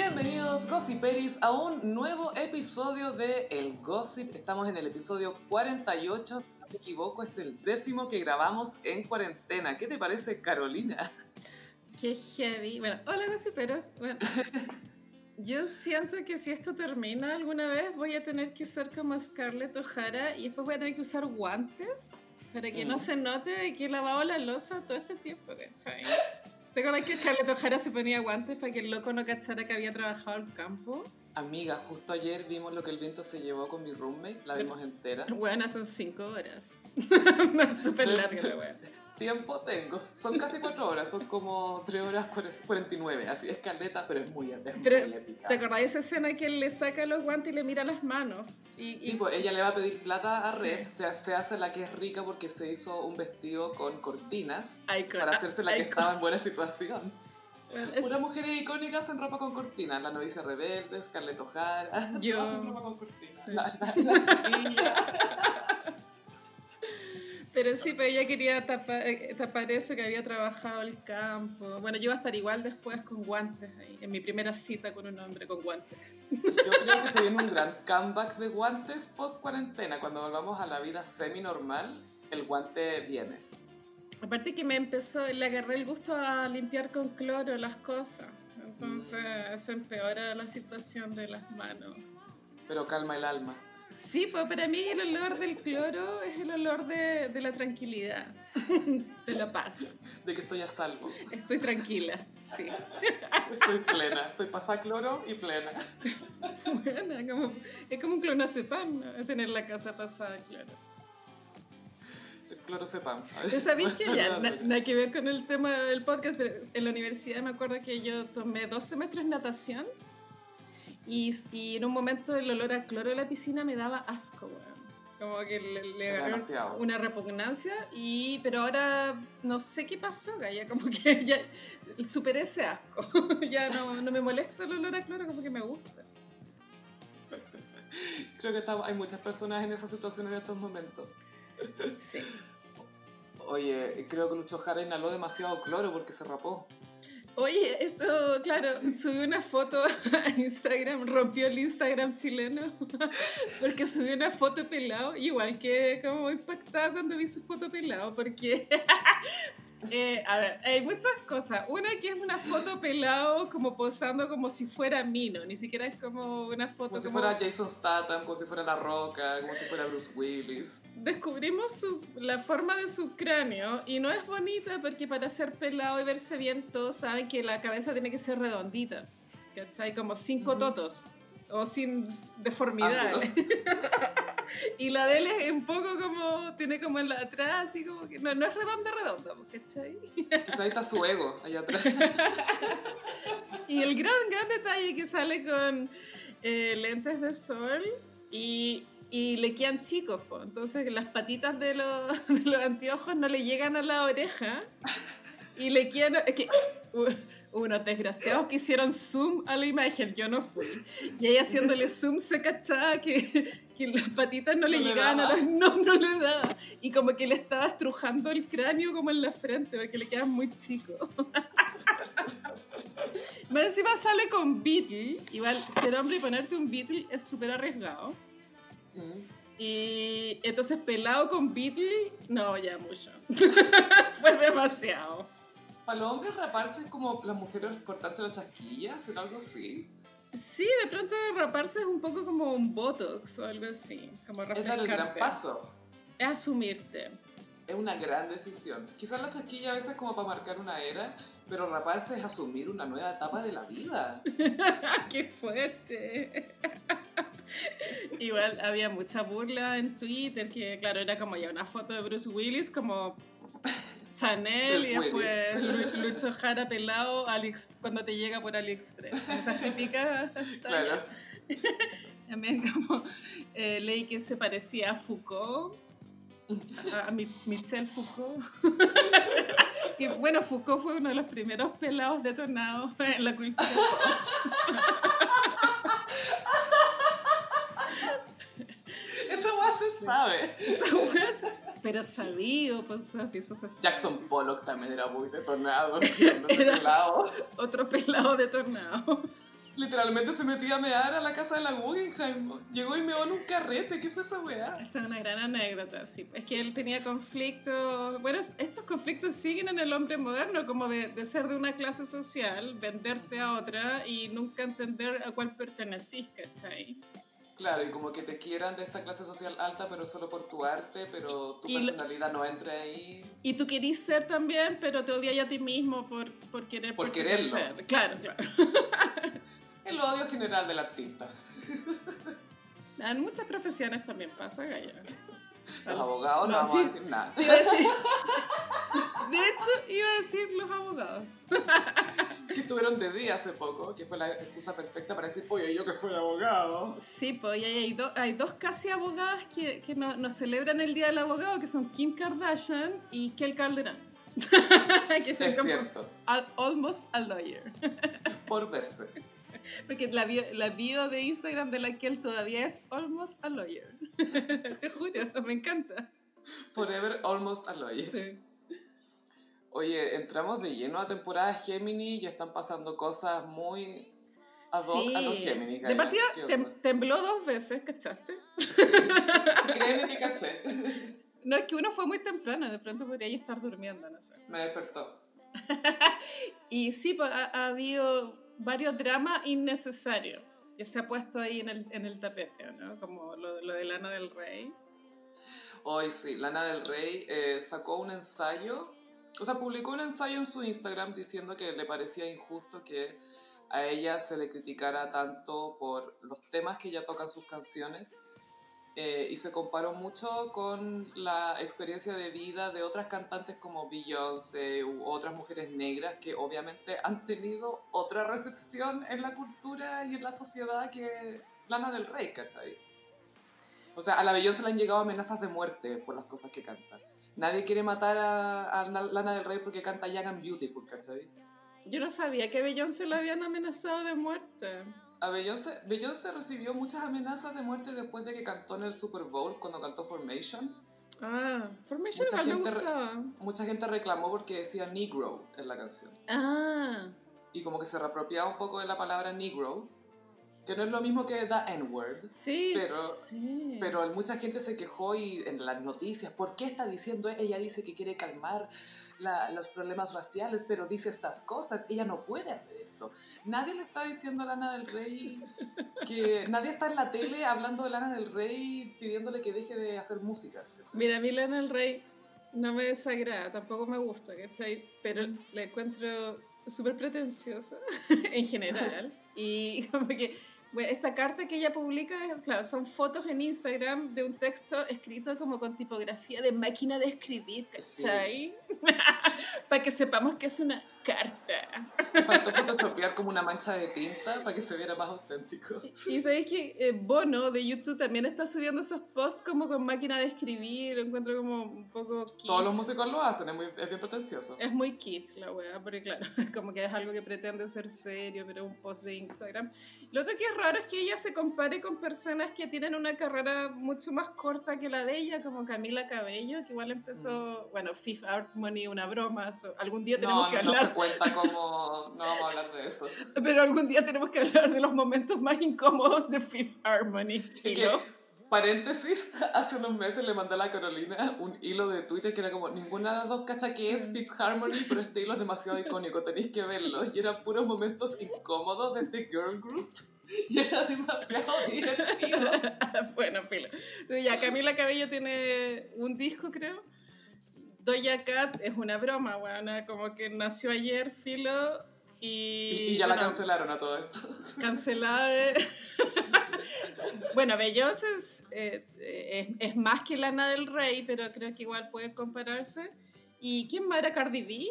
Bienvenidos Gossiperis a un nuevo episodio de El Gossip. Estamos en el episodio 48, si no me equivoco, es el décimo que grabamos en cuarentena. ¿Qué te parece, Carolina? Qué heavy. Bueno, hola gossiperos. Bueno, yo siento que si esto termina alguna vez voy a tener que usar como Scarlett O'Hara y después voy a tener que usar guantes para que no Mm. se note que he lavado la losa todo este tiempo, ¿cachai? ¿Te acuerdas que Scarlett O'Hara se ponía guantes para que el loco no cachara que había trabajado al campo? Amiga, justo ayer vimos lo que el viento se llevó con mi roommate, la vimos entera. Bueno, son cinco horas. no, es súper larga la wea. Tiempo tengo, son casi cuatro horas, son como tres horas cuare- 49, así es caleta, pero es muy, es Pero, muy épica. ¿te acordás de esa escena que él le saca los guantes y le mira las manos? Y, y- Sí, pues ella le va a pedir plata a Sí. Red, se, se hace la que es rica porque se hizo un vestido con cortinas Icon- para hacerse la que icon- estaba en buena situación. Es- Puras mujeres icónicas en ropa con cortinas. La novicia rebelde, Scarlett O'Hara. Yo. en ropa con cortinas. Sí. La, la, la. Pero sí, pero ella quería tapa- eh, tapar eso que había trabajado el campo. Bueno, yo iba a estar igual después con guantes ahí, en mi primera cita con un hombre con guantes. Yo creo que se viene un gran comeback de guantes post cuarentena. Cuando volvamos a la vida semi normal, el guante viene. Aparte que me empezó, le agarré el gusto a limpiar con cloro las cosas. Entonces eso empeora la situación de las manos. Pero calma el alma. Sí, pues para mí el olor del cloro es el olor de, de la tranquilidad, de la paz. De que estoy a salvo. Estoy tranquila, sí. Estoy plena. Estoy pasada cloro y plena. Bueno, como- es como un clonazepam, ¿no? tener la casa pasada. El cloro sepam. Tú sabes que ya, na- nada que ver con el tema del podcast, pero en la universidad me acuerdo que yo tomé dos semestres natación y, y en un momento el olor a cloro de la piscina me daba asco, weón. Como que le, le demasiado. una repugnancia, y, pero ahora no sé qué pasó, ya como que ya superé ese asco. ya no, no me molesta el olor a cloro, como que me gusta. Creo que hay muchas personas en esa situación en estos momentos. Sí. Oye, creo que Lucho Jara inhaló demasiado cloro porque se rapó. Oye, esto, claro, subí una foto a Instagram, rompió el Instagram chileno, porque subí una foto pelado, igual que como impactada cuando vi su foto pelado, porque, eh, a ver, hay muchas cosas. Una que es una foto pelado como posando como si fuera Mino, ni siquiera es como una foto Como si como... fuera Jason Statham, como si fuera La Roca, como si fuera Bruce Willis. Descubrimos su- la forma de su cráneo y no es bonita porque para ser pelado y verse bien todos saben que la cabeza tiene que ser redondita, ¿cachai? Como sin cototos o sin deformidades. Y la de él es un poco como, tiene como en la atrás, así como que no, no es redonda, redonda, ¿cachai? Quizá ahí está su ego, allá atrás. Y el gran, gran detalle que sale con eh, lentes de sol y, y le quedan chicos, po. entonces las patitas de los, de los anteojos no le llegan a la oreja y le quedan... Es que, hubo unos desgraciados que hicieron zoom a la imagen, yo no fui. Y ella haciéndole zoom se cachaba que, que las patitas no le No le llegaban a daba. la... No, no le daba. Y como que le estaba estrujando el cráneo como en la frente, porque le quedan muy chicos. Más encima sale con Beatle. Igual, ser hombre y ponerte un Beatle es súper arriesgado. Mm. Y entonces pelado con Beatle, no, ya mucho. Fue demasiado. Para los hombres raparse es como las mujeres cortarse las chasquillas, hacer algo así. Sí, de pronto raparse es un poco como un botox o algo así. Como Es dar el gran paso. Es asumirte. Es una gran decisión. Quizás la chasquilla a veces es como para marcar una era, pero raparse es asumir una nueva etapa de la vida. ¡Qué fuerte! Igual había mucha burla en Twitter, que claro, era como ya una foto de Bruce Willis, como Chanel y después Lu- Lucho Jara pelado Aliex- cuando te llega por AliExpress. Esas típicas Claro. También como eh, leí que se parecía a Foucault, a, a Mi- Michel Foucault. y bueno, Foucault fue uno de los primeros pelados detonados en la cultura pop. Esa weá se sabe. Pero sabido, pues eso se sabe. Jackson Pollock también era muy detonado. Era- pelado. Otro pelado detonado. Literalmente se metía a mear a la casa de la Guggenheim. Llegó y meó en un carrete. ¿Qué fue esa weá? Esa es una gran anécdota, sí. Es que él tenía conflictos. Bueno, estos conflictos siguen en el hombre moderno, como de, de ser de una clase social, venderte a otra y nunca entender a cuál pertenecís, ¿cachai? Claro, y como que te quieran de esta clase social alta, pero solo por tu arte, pero tu Y lo- personalidad no entra ahí. Y tú querís ser también, pero te odias a ti mismo por, por querer Por pertenecer. quererlo. Claro, claro. El odio general del artista. En muchas profesiones también pasa, Gaya. Los abogados no, No, vamos sí. a decir nada. Iba a decir- De hecho, iba a decir los abogados. Que estuvieron de día hace poco, que fue la excusa perfecta para decir, oye, yo que soy abogado. Sí, pues y hay, do- hay dos casi abogadas que, que no, no celebran el Día del Abogado, que son Kim Kardashian y Kel Calderón. que Es cierto, al- almost a lawyer. por verse. Porque la bio, la bio de Instagram de la Kel todavía es almost a lawyer. Te juro, me encanta. Forever almost a lawyer. Sí. Oye, entramos de lleno a temporada Gemini y están pasando cosas muy ad hoc a los Gemini. De partida ¿Qué tem- tembló dos veces, ¿cachaste? Créeme que caché. No, es que uno fue muy temprano, de pronto podría ya estar durmiendo, no sé. Me despertó. Y sí, pues, ha, ha habido varios dramas innecesarios que se ha puesto ahí en el, en el tapete, ¿no? Como lo, lo de Lana del Rey. Hoy sí, Lana del Rey eh, sacó un ensayo, o sea, publicó un ensayo en su Instagram diciendo que le parecía injusto que a ella se le criticara tanto por los temas que ella toca en sus canciones eh, y se comparó mucho con la experiencia de vida de otras cantantes como Beyoncé u otras mujeres negras que obviamente han tenido otra recepción en la cultura y en la sociedad que Lana del Rey, ¿cachai? O sea, a la Beyoncé le han llegado amenazas de muerte por las cosas que canta. Nadie quiere matar a, Lana del Rey porque canta Young and Beautiful, ¿cachai? Yo no sabía que Beyoncé la habían amenazado de muerte. A Beyoncé, Beyoncé recibió muchas amenazas de muerte después de que cantó en el Super Bowl, cuando cantó Formation. Ah, Formation Mucha gente. Mucha gente reclamó porque decía Negro en la canción. Ah, Y como que se reapropiaba un poco de la palabra Negro, que no es lo mismo que the N-word. sí, Pero- sí. Pero mucha gente se quejó y en las noticias, ¿por qué está diciendo? Ella dice que quiere calmar la- los problemas raciales, pero dice estas cosas. Ella no puede hacer esto. Nadie le está diciendo a Lana del Rey que nadie está en la tele hablando de Lana del Rey pidiéndole que deje de hacer música. Mira, a mí Lana del Rey no me desagrada, tampoco me gusta, ¿cachai? Pero la encuentro súper pretenciosa en general. Y como que, bueno, esta carta que ella publica, es, claro, son fotos en Instagram de un texto escrito como con tipografía de máquina de escribir, ¿cachai? Para que sepamos que es una carta. Faltó photoshopear como una mancha de tinta para que se viera más auténtico. Y sabéis que eh, Bono de YouTube también está subiendo esos posts como con máquina de escribir, lo encuentro como un poco kitsch. Todos los músicos lo hacen, es, muy, es bien pretencioso. Es muy kitsch la wea, porque claro, como que es algo que pretende ser serio, pero es un post de Instagram. Lo otro que es raro es que ella se compare con personas que tienen una carrera mucho más corta que la de ella, como Camila Cabello, que igual empezó, bueno, Fifth Harmony, una broma, so- algún día tenemos No, que no, no hablar, cuenta como... No vamos a hablar de eso. pero algún día tenemos que hablar de los momentos más incómodos de Fifth Harmony. Filo. paréntesis, hace unos meses le mandé a la Carolina un hilo de Twitter que era como, ninguna de las dos cacha que es Fifth Harmony, pero este hilo es demasiado icónico, tenéis que verlo. Y eran puros momentos incómodos de este girl group. Y era demasiado divertido. bueno, filo. Entonces ya, Camila Cabello tiene un disco, creo. Doja Cat es una broma, weona, como que nació ayer, filo, y... Y, ya la cancelaron a todo esto. Cancelada de... bueno, Beyoncé es, eh, es, es más que Lana del Rey, pero creo que igual pueden compararse. ¿Y quién más era Cardi B?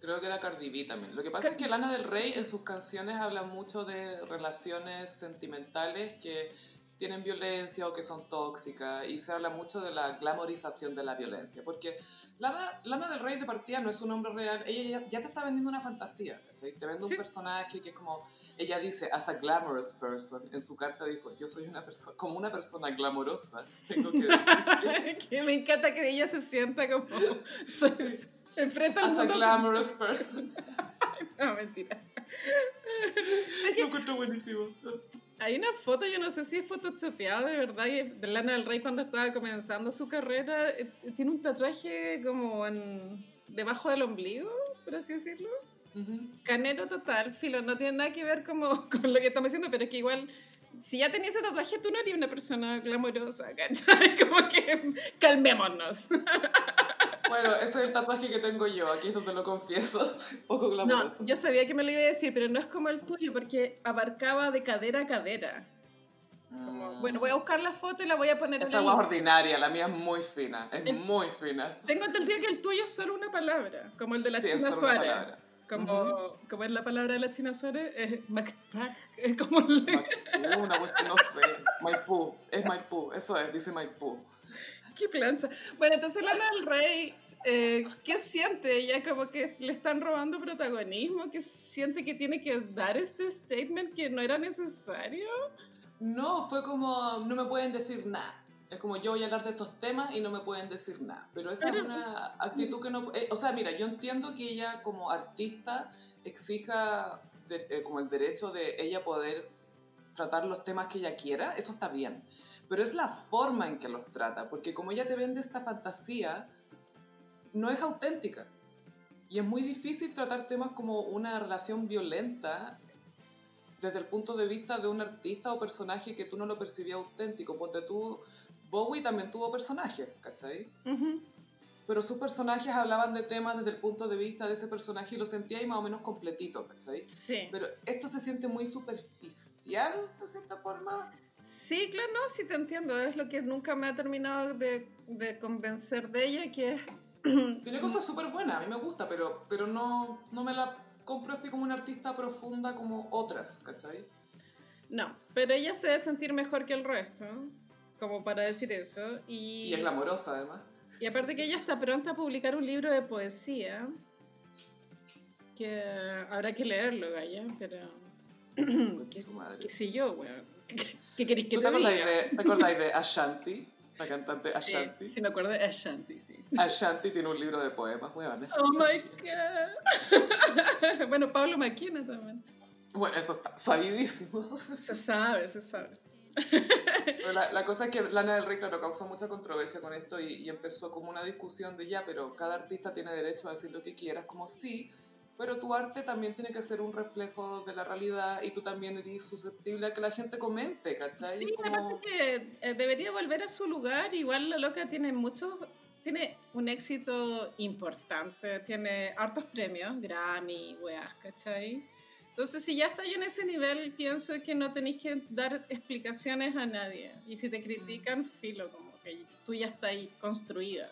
Creo que era Cardi B también. Lo que pasa es que Lana del Rey en sus canciones habla mucho de relaciones sentimentales que tienen violencia o que son tóxicas y se habla mucho de la glamorización de la violencia. Porque Lana, Lana del Rey de partida no es un hombre real, ella ya, ya te está vendiendo una fantasía, ¿cachai? Te vende un Sí. personaje que es como, ella dice, as a glamorous person, en su carta dijo, yo soy una persona, como una persona glamorosa, tengo que decir que que me encanta que ella se sienta como... soy- enfrenta al as a mundo glamorous person. no, mentira. Lo encuentro buenísimo. Hay una foto, yo no sé si es photoshopeada de verdad, y de Lana del Rey cuando estaba comenzando su carrera. eh, Tiene un tatuaje como en, debajo del ombligo, por así decirlo. Ujú. Canero total, filo, no tiene nada que ver como con lo que estamos diciendo, pero es que igual, si ya tenías ese tatuaje, tú no eres una persona glamorosa, ¿cachai? Como que calmémonos. Bueno, ese es el tatuaje que tengo yo, aquí eso te lo confieso. Poco No, glamoroso. yo sabía que me lo iba a decir, pero no es como el tuyo, porque abarcaba de cadera a cadera. Como, bueno, voy a buscar la foto y la voy a poner en Esa el agua es ordinaria, la mía es muy fina, es El- muy fina. Tengo entendido que el tuyo es solo una palabra, como el de la Sí, es China solo una Suárez. palabra. Como, como es la palabra de la China Suárez, es Macprag, es como el... Maipú, una cuestión, no sé. Maipú, es Maipú, eso es, dice Maipú. ¡Qué plancha! Bueno, entonces Lana del Rey, eh, ¿qué siente? Ella como que le están robando protagonismo, ¿qué siente que tiene que dar este statement que no era necesario? No, fue como, no me pueden decir nada. Es como yo voy a hablar de estos temas y no me pueden decir nada. Pero esa es Pero- una actitud que no... eh, o sea, mira, yo entiendo que ella como artista exija de- eh, como el derecho de ella poder tratar los temas que ella quiera, eso está bien. Pero es la forma en que los trata, porque como ella te vende esta fantasía, no es auténtica. Y es muy difícil tratar temas como una relación violenta desde el punto de vista de un artista o personaje que tú no lo percibías auténtico. Porque tú, Bowie también tuvo personajes, ¿cachai? Ujú. Pero sus personajes hablaban de temas desde el punto de vista de ese personaje y lo sentía ahí más o menos completito, ¿cachai? Sí. Pero esto se siente muy superficial, de cierta forma. Sí, claro, no, sí te entiendo. Es lo que nunca me ha terminado de, de convencer de ella, que es... Tiene cosas súper buenas, a mí me gusta, pero, pero no, no me la compro así como una artista profunda como otras, ¿cachai? No, pero ella se debe sentir mejor que el resto, como para decir eso. Y, Y es glamorosa, además. y aparte que ella está pronta a publicar un libro de poesía, que habrá que leerlo, Gaya, pero... Madre. ¿Qué sé yo, weón? ¿Qué, qué queréis que ¿Tú te te acordáis diga? de, te acordáis de Ashanti? La cantante Sí, Ashanti. sí, me acuerdo de Ashanti, sí. Ashanti tiene un libro de poemas, weón. Oh my god. bueno, Pablo Maquina también. Bueno, eso está sabidísimo. Se sabe, se sabe. Pero la, la cosa es que Lana del Rey, claro, causó mucha controversia con esto y, y empezó como una discusión de ya, pero cada artista tiene derecho a decir lo que quieras, como sí, pero tu arte también tiene que ser un reflejo de la realidad y tú también eres susceptible a que la gente comente, ¿cachai? Sí, Como- aparte que eh, debería volver a su lugar. Igual la loca tiene muchos, tiene un éxito importante, tiene hartos premios, Grammy, weas, ¿cachai? Entonces, si ya está en ese nivel, pienso que no tenéis que dar explicaciones a nadie. Y si te critican, filo, como que tú ya estás ahí construida.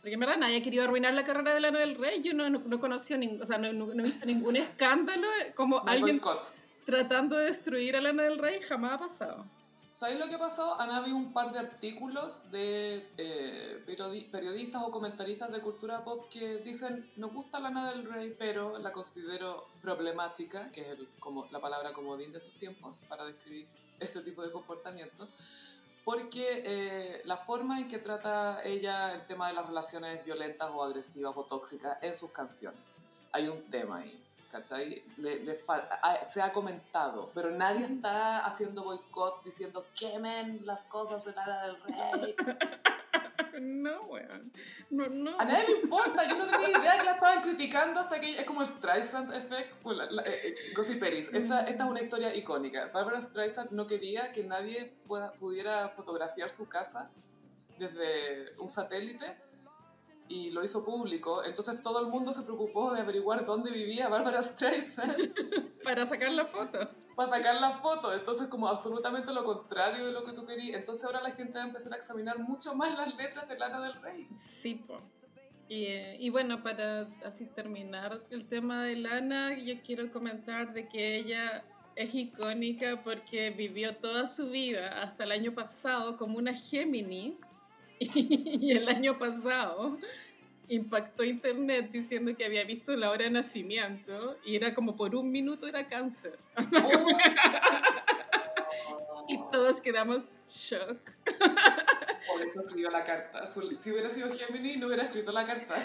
Porque en verdad nadie ha querido arruinar la carrera de Lana del Rey. Yo no, no, no conocí, o sea, no, no- he visto ningún escándalo como No hay alguien boicot. tratando de destruir a Lana del Rey. Jamás ha pasado. ¿Sabéis lo que pasó? Han habido un par de artículos de eh, periodi- periodistas o comentaristas de cultura pop que dicen, me gusta Lana del Rey, pero la considero problemática, que es el- como, la palabra comodín de estos tiempos para describir este tipo de comportamientos, porque eh, la forma en que trata ella el tema de las relaciones violentas o agresivas o tóxicas en sus canciones. Hay un tema ahí. ¿Cachai? Le- le se ha comentado, pero nadie está haciendo boicot diciendo quemen las cosas de Lana del Rey. No, weón. No, no. A nadie le importa, yo no tenía idea que la estaban criticando hasta que es como el Streisand Effect. pues, la- la- eh, eh, Gossip Peris. Esta, esta es una historia icónica. Barbara Streisand no quería que nadie pueda- pudiera fotografiar su casa desde un satélite y lo hizo público. Entonces todo el mundo se preocupó de averiguar dónde vivía Barbara Streisand Para sacar la foto. para sacar la foto. Entonces, como absolutamente lo contrario de lo que tú querías. Entonces, ahora la gente va a empezar a examinar mucho más las letras de Lana del Rey. Sí, po. Y, eh, y bueno, para así terminar el tema de Lana, yo quiero comentar de que ella es icónica porque vivió toda su vida hasta el año pasado como una Géminis y el año pasado impactó internet diciendo que había visto la hora de nacimiento y era como por un minuto era cáncer y todos quedamos shock. Por eso escribió la carta. Si hubiera sido Gemini, no hubiera escrito la carta.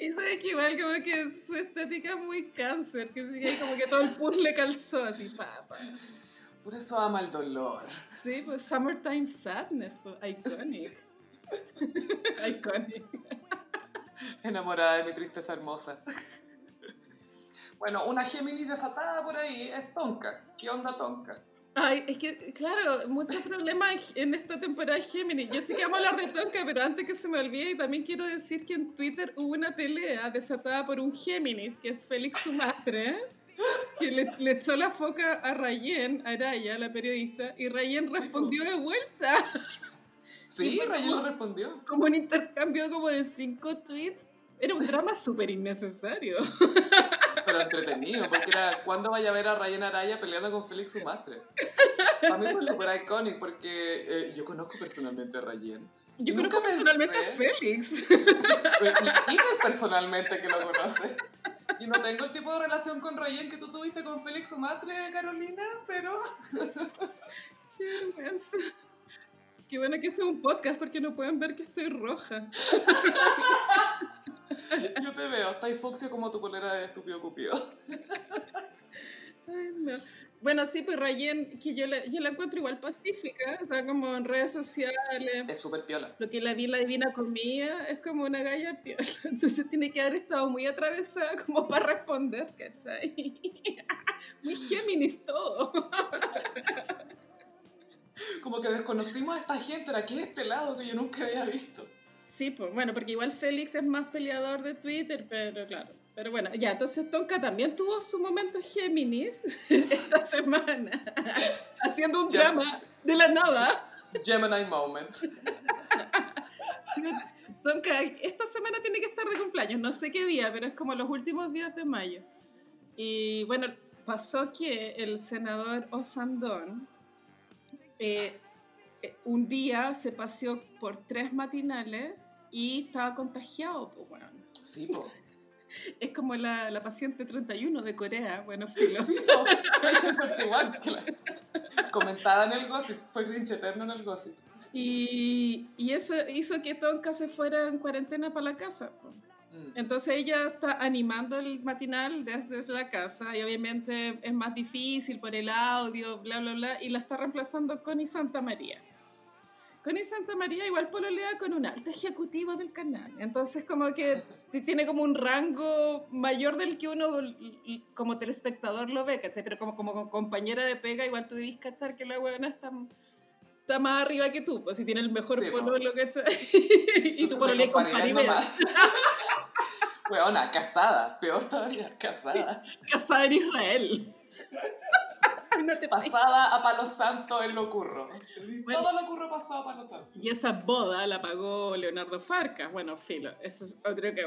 Y sabes que igual como que su estética es muy cáncer, que sí, como que todo el puzzle calzó así, pa, pa. Por eso ama el dolor. Sí, pues Summertime Sadness, pues, iconic. Enamorada de mi tristeza hermosa. Bueno, una Géminis desatada por ahí es Tonka. ¿Qué onda Tonka? Ay, es que, claro, muchos problemas en esta temporada Géminis. Yo sé que vamos a hablar de Tonka, pero antes que se me olvide, también quiero decir que en Twitter hubo una pelea desatada por un Géminis, que es Félix Sumastre, que le, le echó la foca a Rayen, Araya, la periodista, y Rayen respondió de vuelta. Sí, Rayen respondió. Como un intercambio como de cinco tweets. Era un drama súper innecesario. Pero entretenido, porque era ¿cuándo vaya a ver a Rayen Araya peleando con Félix Sumastre? Para mí fue súper icónico porque eh, yo conozco personalmente a Rayen. Yo conozco personalmente a Félix. Y personalmente que lo conoce. Y no tengo el tipo de relación con Rayen que tú tuviste con Félix Sumastre, Carolina, pero... Qué vergüenza. Qué bueno que esto es un podcast porque no pueden ver que estoy roja. Yo te veo, estáis fucsia como tu polera de estúpido cupido. Ay, no. Bueno, sí, pues Rayen, que yo la, yo la encuentro igual pacífica, o sea, como en redes sociales. Es súper piola. Lo que la vi la divina comía es como una galla piola. Entonces tiene que haber estado muy atravesada como para responder, ¿cachai? Muy Géminis todo. Como que desconocimos a esta gente, era que este lado que yo nunca había visto. Sí, pues bueno, porque igual Félix es más peleador de Twitter, pero claro. Pero bueno, ya, entonces Tonka también tuvo su momento Géminis esta semana, haciendo un drama de la nada. Gemini moment. Tonka, esta semana tiene que estar de cumpleaños, no sé qué día, pero es como los últimos días de mayo. Y bueno, pasó que el senador Osandón eh, un día se paseó por tres matinales y estaba contagiado, pues bueno. Sí, pues. Es como la, la, paciente 31 de Corea, bueno, filo. Sí, igual, comentada en el gossip, fue cringe eterno en el gossip. Y, y, eso hizo que Tonka se fuera en cuarentena para la casa. Mm. Entonces ella está animando el matinal desde, desde, la casa y obviamente es más difícil por el audio, bla, bla, bla, y la está reemplazando Connie Santa María. Connie Santa María igual pololea con un alto ejecutivo del canal. Entonces como que tiene como un rango mayor del que uno como telespectador lo ve, ¿cachai? Pero como, como compañera de pega igual tú debís cachar que la buena está, está más arriba que tú, pues si tiene el mejor sí, pololo, ¿cachai? y tú pololeas con Paribel. Weona, casada, peor todavía, casada. casada en Israel. no te pasada a Palo Santo en lo curro. Todo lo curro pasado a Palo Santo. Y esa boda la pagó Leonardo Farcas. Bueno, filo, eso es otro que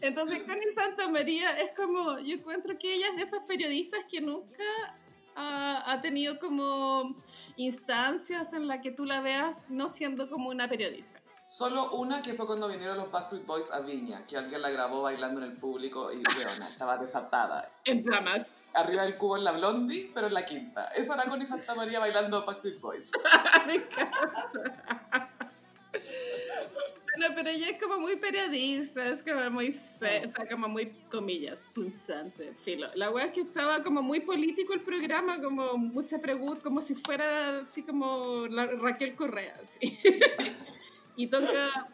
Entonces, Connie Santa María es como, yo encuentro que ella es de esas periodistas que nunca ha, ha tenido como instancias en las que tú la veas no siendo como una periodista. Solo una que fue cuando vinieron los Backstreet Boys a Viña, que alguien la grabó bailando en el público y weona, estaba desatada. En llamas. Arriba del cubo en la Blondie, pero en la quinta. Esa era Connie Santa María bailando Backstreet Boys. Me encanta. Bueno, pero ella es como muy periodista, es como muy, o sea, como muy, comillas, punzante, filo. La wea es que estaba como muy político el programa, como mucha pregunta, como si fuera así como la Raquel Correa, así. Y Tonka,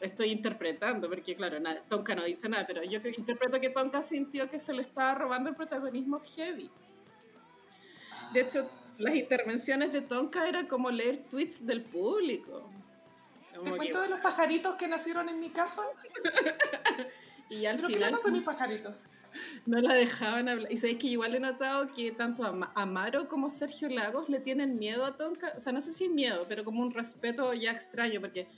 estoy interpretando, porque claro, nada, Tonka no ha dicho nada, pero yo interpreto que Tonka sintió que se le estaba robando el protagonismo heavy. De hecho, las intervenciones de Tonka era como leer tweets del público. ¿Te cuento de los pajaritos que nacieron en mi casa? y al ¿Pero final... ¿Qué de mis pajaritos? No la dejaban hablar. Y sabéis que igual he notado que tanto Amaro como Sergio Lagos le tienen miedo a Tonka. O sea, no sé si miedo, pero como un respeto ya extraño, porque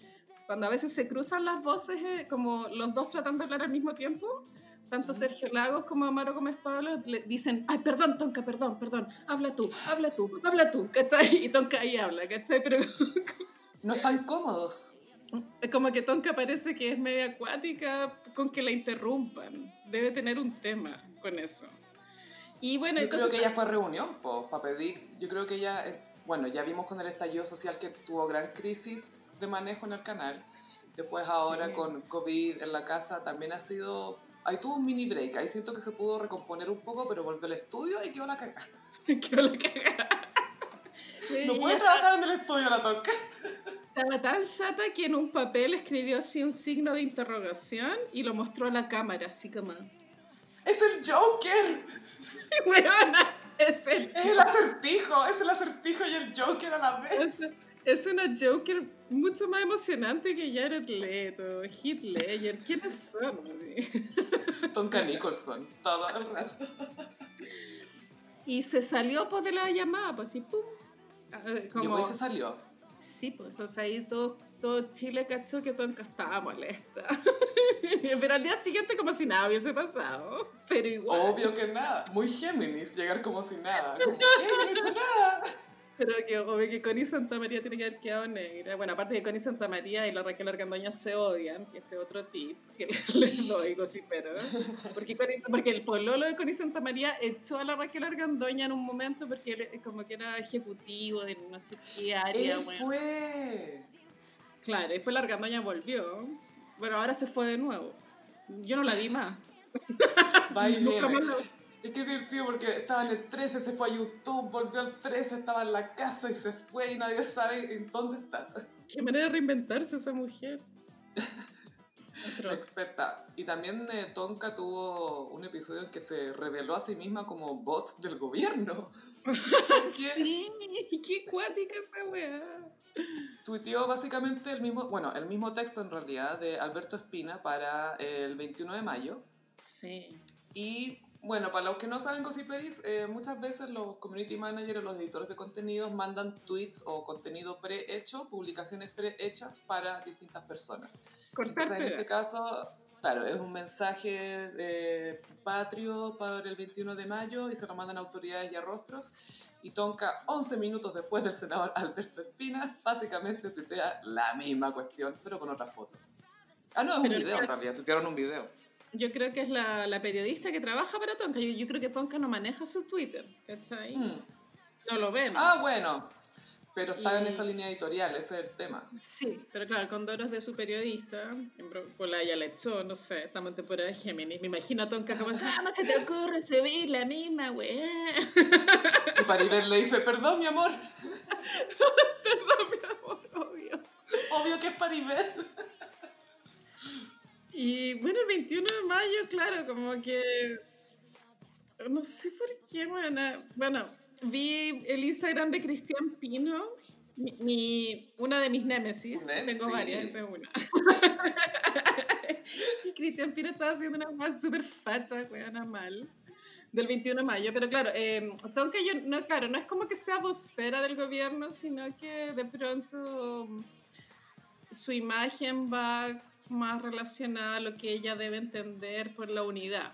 cuando a veces se cruzan las voces, eh, como los dos tratando de hablar al mismo tiempo, tanto Sergio Lagos como Amaro Gómez Pablo le dicen, ay, perdón, Tonka, perdón, perdón, habla tú, habla tú, habla tú, ¿cachai? Y Tonka ahí habla, ¿cachai? Pero... no están cómodos. Es como que Tonka parece que es media acuática con que la interrumpan. Debe tener un tema con eso. Y bueno, yo creo que ella fue a reunión para pedir, yo creo que ella, eh, bueno, ya vimos con el estallido social que tuvo gran crisis de manejo en el canal. Después ahora Sí. con COVID en la casa también ha sido... Ahí tuvo un mini break, ahí siento que se pudo recomponer un poco, pero volvió al estudio y quedó la cagada. Quedó la cagada. No puede trabajar en el estudio la toca. Estaba tan chata que en un papel escribió así un signo de interrogación y lo mostró a la cámara, así como... ¡Es el Joker! Weona, es el... ¡Es el acertijo! ¡Es el acertijo y el Joker a la vez! Es, es una Joker mucho más emocionante que Jared Leto, Heath Ledger. ¿Quiénes son? Tonka Nicholson, todo el rato. Y se salió pues, de la llamada, pues así, pum. Ah, Como, y se salió. Sí, pues entonces ahí todo, todo Chile cachó que Tonka estaba molesta. Pero al día siguiente como si nada hubiese pasado. Pero igual. Obvio que nada. Muy Géminis, llegar como si nada. Como, ¿qué? No he hecho nada. Pero que obvio que Connie Santa María tiene que haber quedado negra. Bueno, aparte que Connie Santa María y la Raquel Argandoña se odian, que ese otro tip que les doy, pero Porque, Connie- porque el pololo de Connie Santa María echó a la Raquel Argandoña en un momento porque él como que era ejecutivo de no sé qué área, Él bueno. fue. Claro, después la Argandoña volvió. Bueno, ahora se fue de nuevo. Yo no la vi más. Y Nunca más la Es que es divertido porque estaba en el 13, se fue a YouTube, volvió al 13, estaba en la casa y se fue y nadie sabe en dónde está. Qué manera de reinventarse esa mujer. Experta. Y también eh, Tonka tuvo un episodio en que se reveló a sí misma como bot del gobierno. ¿Qué? Sí, qué cuática esa weá. Tuiteó básicamente el mismo, bueno, el mismo texto en realidad de Alberto Espina para el 21 de mayo. Sí. Y bueno, para los que no saben Gossiperis, eh, muchas veces los community managers o los editores de contenidos mandan tweets o contenido prehecho, publicaciones prehechas para distintas personas. Cortar Entonces, en este caso, claro, es un mensaje de patrio para el 21 de mayo y se lo mandan a autoridades y a rostros. Y Tonka, 11 minutos después del senador Alberto Espina, básicamente tuitea la misma cuestión, pero con otra foto. Ah, no, es un Pero video en realidad, tuitearon un video. Yo creo que es la, la periodista que trabaja para Tonka. Yo, yo creo que Tonka no maneja su Twitter, ¿cachai? Hmm. No lo ven. Ah, bueno, pero está en Y- esa línea editorial, ese es el tema. Sí, pero claro, con Doros de su periodista, en Polaya la echó, no sé, estamos en temporada de Géminis. Me imagino a Tonka como, ¿cómo se te ocurre subir la misma, weá? Y Paribel le dice, perdón, mi amor, Perdón, mi amor, obvio. obvio que es Paribel. Y bueno, el 21 de mayo, claro, como que. No sé por qué, bueno. Bueno, vi el Instagram de Cristian Pino, mi, mi- una de mis némesis. Né- Tengo varias, esa es una. y Cristian Pino estaba haciendo una más súper facha, weona, mal. Del 21 de mayo, pero claro, eh, Tonka yo, no, claro, no es como que sea vocera del gobierno, sino que de pronto su imagen va más relacionada a lo que ella debe entender por la unidad.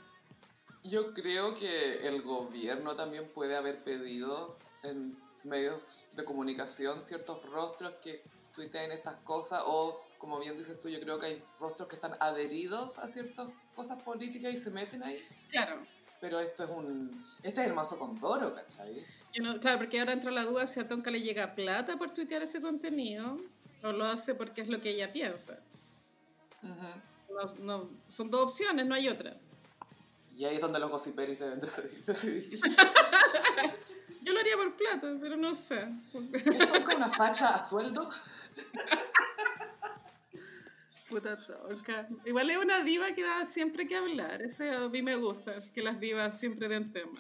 Yo creo que el gobierno también puede haber pedido en medios de comunicación ciertos rostros que tuiteen estas cosas o, como bien dices tú, yo creo que hay rostros que están adheridos a ciertas cosas políticas y se meten ahí. Claro. Pero esto es un... Este es el mazo con Doro, ¿cachai? Yo no- claro, porque ahora entra la duda si a Tonka le llega plata por tuitear ese contenido o lo hace porque es lo que ella piensa. No, no- son dos opciones, no hay otra. Y ahí es donde los gossiperis deben decidir. decidir. Yo lo haría por plata, pero no sé. ¿Es Tonka una facha a sueldo? Puta Tonka. Igual es una diva que da siempre que hablar. Eso a mí me gusta, es que las divas siempre den tema.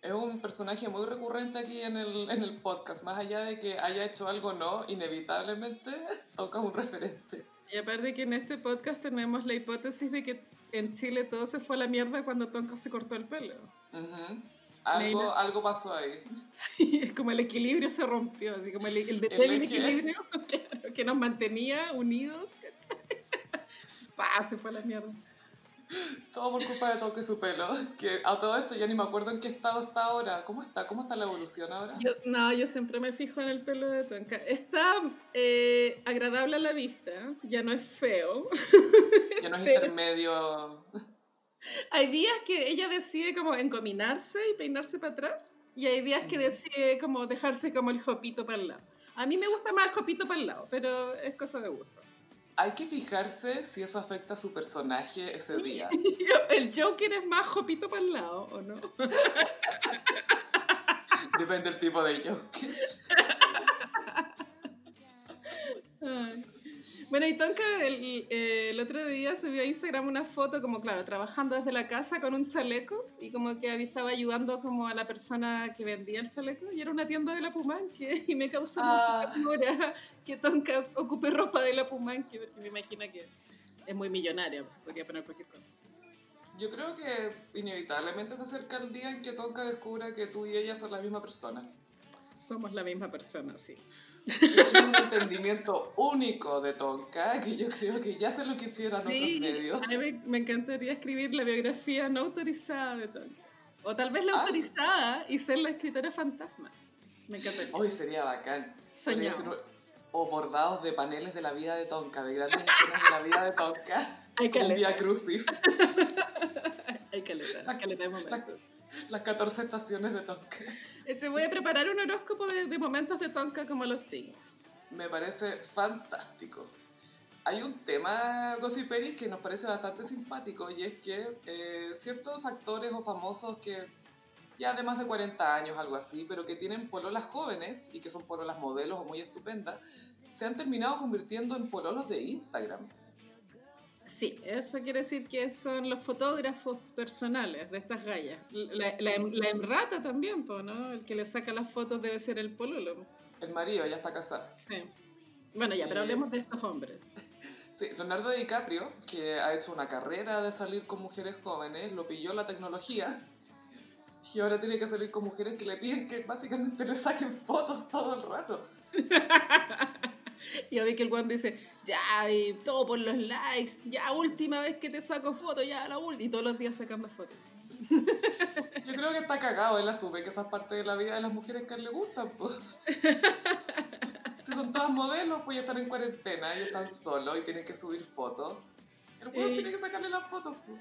Es un personaje muy recurrente aquí en el, en el podcast. Más allá de que haya hecho algo o no, inevitablemente es un referente. Y aparte que en este podcast tenemos la hipótesis de que en Chile todo se fue a la mierda cuando Tonka se cortó el pelo. Algo, Leila. algo pasó ahí. Sí, es como el equilibrio se rompió, así como el, el, El equilibrio claro, que nos mantenía unidos. Pa, se fue a la mierda. Todo por culpa de y su pelo. Que a todo esto ya ni me acuerdo en qué estado está ahora. ¿Cómo está? ¿Cómo está la evolución ahora? Yo, no, yo siempre me fijo en el pelo de Tonka. Está eh, agradable a la vista, ya no es feo. Ya no es Pero- intermedio. Hay días que ella decide como encominarse y peinarse para atrás. y hay días que decide como dejarse como el jopito para el lado. A mí me gusta más el jopito para el lado, pero es cosa de gusto. Hay que fijarse si eso afecta a su personaje ese día. el Joker es más jopito para el lado, ¿o no? Depende del tipo de Joker. Bueno, y Tonka el, el, otro día subió a Instagram una foto como, claro, trabajando desde la casa con un chaleco y como que estaba ayudando como a la persona que vendía el chaleco y era una tienda de la Pumanque y me causó ah. mucha que Tonka ocupe ropa de la Pumanque porque me imagino que es muy millonaria, se podría poner cualquier cosa. Yo creo que inevitablemente se acerca el día en que Tonka descubra que tú y ella son la misma persona. Somos la misma persona, sí un entendimiento único de Tonka que yo creo que ya se lo quisieran otros medios. A mí me, encantaría escribir la biografía no autorizada de Tonka. O tal vez la ah. autorizada y ser la escritora fantasma. Me encantaría. Hoy sería bacán. Soñado. O bordados de paneles de la vida de Tonka, de grandes escenas de la vida de Tonka. Hay que Un día crucis. Hay que leer momentos las 14 estaciones de Tonka. Este, voy a preparar un horóscopo de, momentos de Tonka como los signos. Me parece fantástico. Hay un tema, Gossiperis, que nos parece bastante simpático y es que eh, ciertos actores o famosos que ya de más de 40 años, algo así, pero que tienen pololas jóvenes y que son pololas modelos o muy estupendas, se han terminado convirtiendo en pololos de Instagram. Sí, eso quiere decir que son los fotógrafos personales de estas gallas. La, la, la emrata también, ¿no? El que le saca las fotos debe ser el pololo. El marido ya está casado. Sí. Bueno, ya, pero hablemos de estos hombres. Sí, Leonardo DiCaprio, que ha hecho una carrera de salir con mujeres jóvenes, lo pilló la tecnología y ahora tiene que salir con mujeres que le piden que básicamente le saquen fotos todo el rato. y a ver que el Juan dice, ya, y todo por los likes, ya, última vez que te saco fotos, ya, la última, y todos los días sacando fotos. Yo creo que está cagado, él asume que esa es parte de la vida de las mujeres que a él le gustan, pues. Si son todas modelos, pues ya están en cuarentena, ellos están solos y tienen que subir fotos. El juego eh, tiene que sacarle las fotos, pues.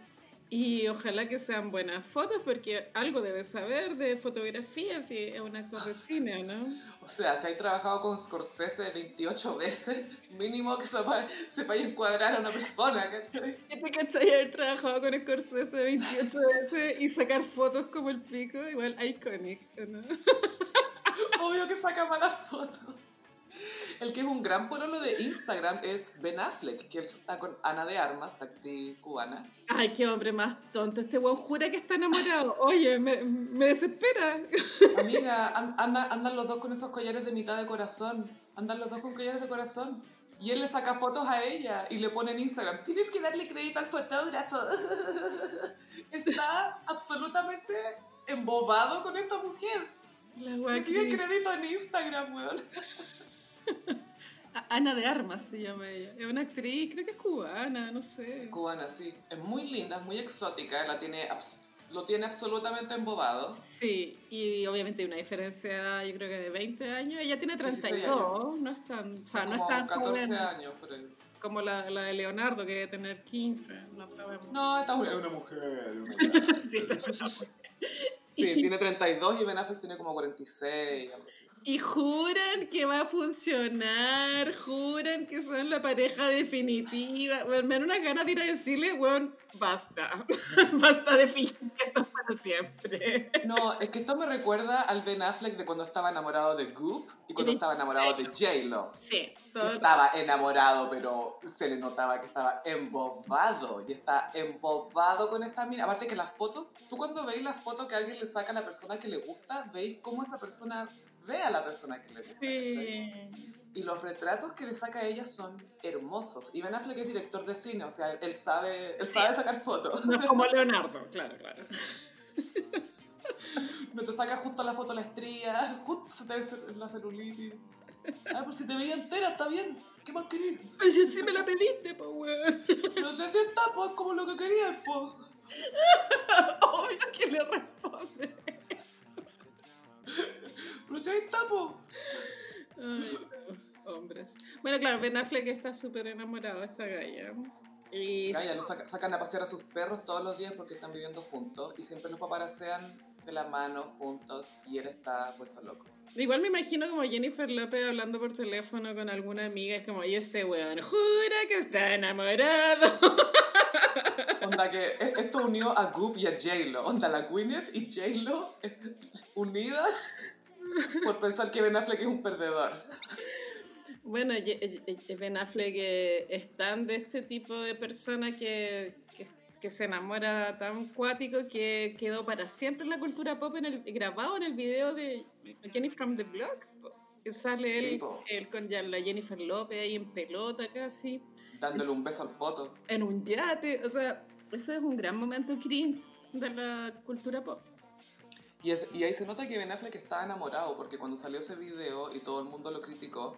Y ojalá que sean buenas fotos, porque algo debes saber de fotografía si es un actor de cine, ¿no? O sea, si hay trabajado con Scorsese 28 veces, mínimo que sepa, sepa encuadrar a una persona, ¿cachai? ¿Qué te cachai haber trabajado con Scorsese 28 veces y sacar fotos como el pico? Igual iconic, ¿no? Obvio que saca malas fotos. El que es un gran pololo de Instagram es Ben Affleck, que está con Ana de Armas, la actriz cubana. Ay, qué hombre más tonto. Este weón jura que está enamorado. Oye, me, me desespera. Amiga, andan los dos con esos collares de mitad de corazón. Andan los dos con collares de corazón. Y él le saca fotos a ella y le pone en Instagram. Tienes que darle crédito al fotógrafo. Está absolutamente embobado con esta mujer. La pide crédito en Instagram, weón. Ana de Armas se llama ella. Es una actriz, creo que es cubana, no sé. Es cubana, sí. Es muy linda, es muy exótica. La tiene, lo tiene absolutamente embobado. Sí, y obviamente hay una diferencia, yo creo que de 20 años. Ella tiene 32, no es tan, o sea, no es tan 14 años, pero... Como la, la, de Leonardo, que debe tener 15, no sabemos. No, esta es una mujer. sí, esta es una mujer. Sí, tiene 32 y Ben Affleck tiene como 46, algo así. Y juran que va a funcionar, juran que son la pareja definitiva. Bueno, me dan unas ganas de ir a decirle, weón, basta, basta de fingir que esto es para siempre. No, es que esto me recuerda al Ben Affleck de cuando estaba enamorado de Goop y cuando estaba enamorado de J-Lo. Sí. Todo... Estaba enamorado, pero se le notaba que estaba embobado y está embobado con esta mina. Aparte que las fotos, tú cuando veis las fotos que alguien le saca a la persona que le gusta, veis cómo esa persona ve a la persona que le gusta. Sí. Y los retratos que le saca a ella son hermosos. Y Ben Affleck es director de cine, o sea, él sabe, él sabe sacar fotos. No es como Leonardo, claro, claro. No te saca justo la foto la estría, justo se te ve la celulitis. Ah, pues si te veía entera, está bien. ¿Qué más querías? Ay, si sí me la pediste, pues, weón. No sé si está, pues, como lo que querías, pues. Obvio que le está, Ay, hombres. Bueno, claro, Ben Affleck está súper enamorado de esta galla. Y Gaya, lo sacan a pasear a sus perros todos los días porque están viviendo juntos y siempre los paparasean de la mano, juntos, y él está puesto loco. Igual me imagino como Jennifer López hablando por teléfono con alguna amiga, es como, y este weón jura que está enamorado. Onda que e- esto unió a Goop y a J-Lo. Onda la Gwyneth y J-Lo unidas por pensar que Ben Affleck es un perdedor. Bueno, Ben Affleck eh, es tan de este tipo de persona que, que, que se enamora tan cuático que quedó para siempre en la cultura pop en el, grabado en el video de Jenny from the Block. Que sale él, él con la Jennifer López ahí en pelota casi, Dándole un beso al poto. en un yate. O sea, ese es un gran momento cringe de la cultura pop. Y, es- y ahí se nota que Ben Affleck estaba enamorado, porque cuando salió ese video y todo el mundo lo criticó,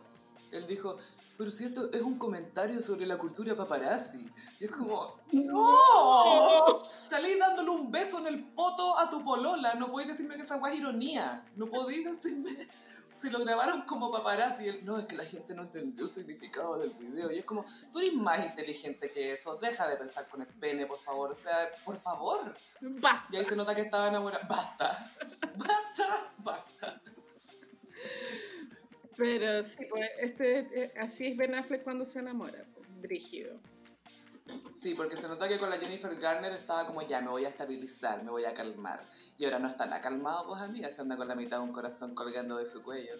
él dijo, pero si esto es un comentario sobre la cultura paparazzi. Y es como, ¡No! Salí dándole un beso en el poto a tu polola. No podéis decirme que esa guay es ironía. No podéis decirme... Si lo grabaron como paparazzi, y él, no, es que la gente no entendió el significado del video. Y es como, tú eres más inteligente que eso. Deja de pensar con el pene, por favor. O sea, por favor. Basta. Y ahí se nota que estaba enamorado. Basta. Basta. Basta. Pero sí, pues este, eh, así es Ben Affleck cuando se enamora, pues, brígido. Sí, porque se nota que con la Jennifer Garner estaba como ya, me voy a estabilizar, me voy a calmar. Y ahora no está nada calmado, pues amiga, se anda con la mitad de un corazón colgando de su cuello.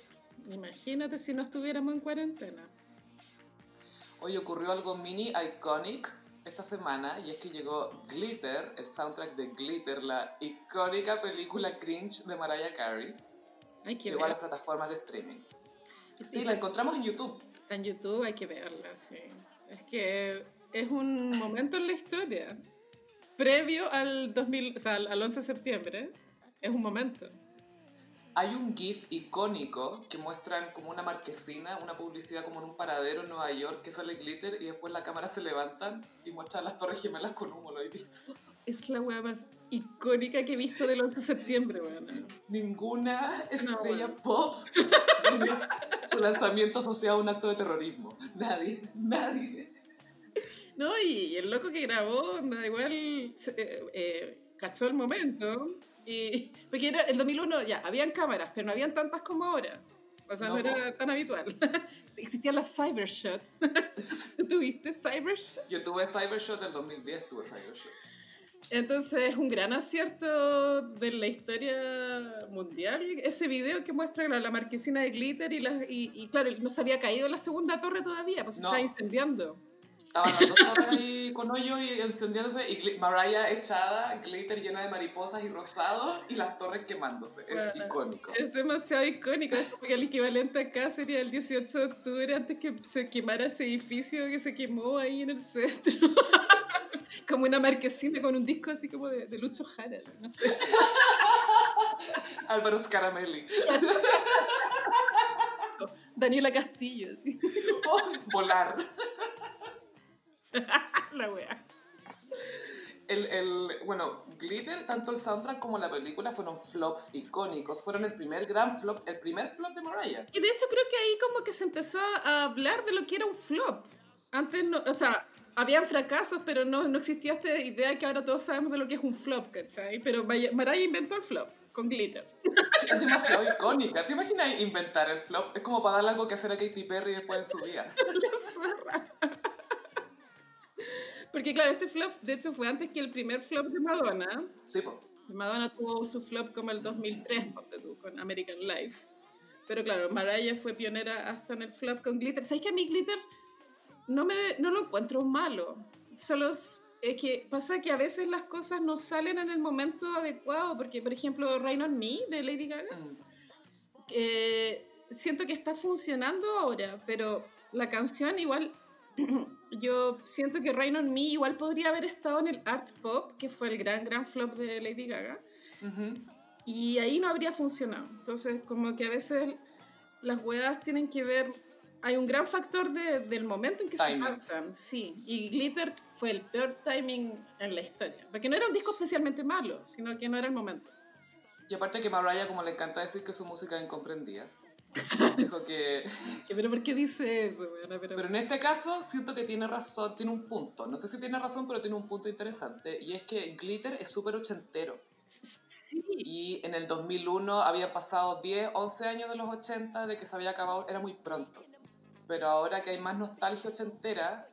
Imagínate si no estuviéramos en cuarentena. Hoy ocurrió algo mini iconic esta semana y es que llegó Glitter, el soundtrack de Glitter, la icónica película cringe de Mariah Carey. Hay que Llegó a las ver. plataformas de streaming. Y Sí, la encontramos en YouTube. Está en YouTube, hay que verla, sí. Es que es un momento en la historia. Previo al 2000, o sea, al al 11 de septiembre, es un momento. Hay un GIF icónico que muestran como una marquesina, una publicidad como en un paradero en Nueva York que sale glitter y después la cámara se levantan y muestran las torres gemelas con humo, ¿lo habéis visto? Es la weá más icónica que he visto del 11 de septiembre, weón. Ninguna estrella bueno. pop tiene su lanzamiento asociado a un acto de terrorismo. Nadie, nadie. No, y, el loco que grabó, onda, igual eh, eh, cachó el momento. Y, porque era el 2001, ya, habían cámaras, pero no habían tantas como ahora. O sea, no, No, era tan habitual. Existían las Cybershot. ¿Tú tuviste Cybershot? Yo tuve Cybershot en 2010, tuve Cybershot. Entonces, es un gran acierto de la historia mundial ese video que muestra la, la marquesina de glitter y, las- y, y, claro, no se había caído la segunda torre todavía, pues se estaba incendiando. Estaban las dos torres ahí con hoyo y encendiéndose y Mariah echada, glitter llena de mariposas y rosado y las torres quemándose. Es Bueno, icónico. Es demasiado icónico, es como que el equivalente acá sería el 18 de octubre antes que se quemara ese edificio que se quemó ahí en el centro. como una marquesina con un disco así como de, de Lucho Jara, no sé. Álvaro Scaramelli. Daniela Castillo, así. Oh, volar. la wea. El, el, bueno, Glitter, tanto el soundtrack como la película fueron flops icónicos. Fueron el primer gran flop, el primer flop de Mariah. Y de hecho creo que ahí como que se empezó a hablar de lo que era un flop. Antes no, o sea, habían fracasos, pero no, no existía esta idea que ahora todos sabemos de lo que es un flop, ¿cachai? Pero Mariah inventó el flop con glitter. Es demasiado icónica. ¿Te imaginas inventar el flop? Es como para darle algo que hacer a Katy Perry después de su vida. Porque claro, este flop de hecho fue antes que el primer flop de Madonna. Sí, po. Madonna tuvo su flop como el 2003, ponte tú, con American Life. Pero claro, Mariah fue pionera hasta en el flop con Glitter. ¿Sabes que a mí Glitter no, me, no lo encuentro malo? Solo es es que pasa que a veces las cosas no salen en el momento adecuado. Porque, por ejemplo, Rain on Me de Lady Gaga, Mm. eh, siento que está funcionando ahora, pero la canción igual... Yo siento que Rain on Me igual podría haber estado en el Art Pop, que fue el gran, gran flop de Lady Gaga. Y ahí no habría funcionado. Entonces, como que a veces las huevas tienen que ver. Hay un gran factor de- del momento en que Timing. se lanzan. Sí. Y Glitter fue el peor timing en la historia. Porque no era un disco especialmente malo, sino que no era el momento. Y aparte que Mariah, como le encanta decir que su música es incomprendida, dijo que... Pero ¿por qué dice eso? weona? Pero, Pero en este caso siento que tiene razón, tiene un punto. No sé si tiene razón, pero tiene un punto interesante. Y es que Glitter es súper ochentero. Sí. Y en el 2001 habían pasado 10, 11 años de los 80 de que se había acabado, era muy pronto. Pero ahora que hay más nostalgia ochentera,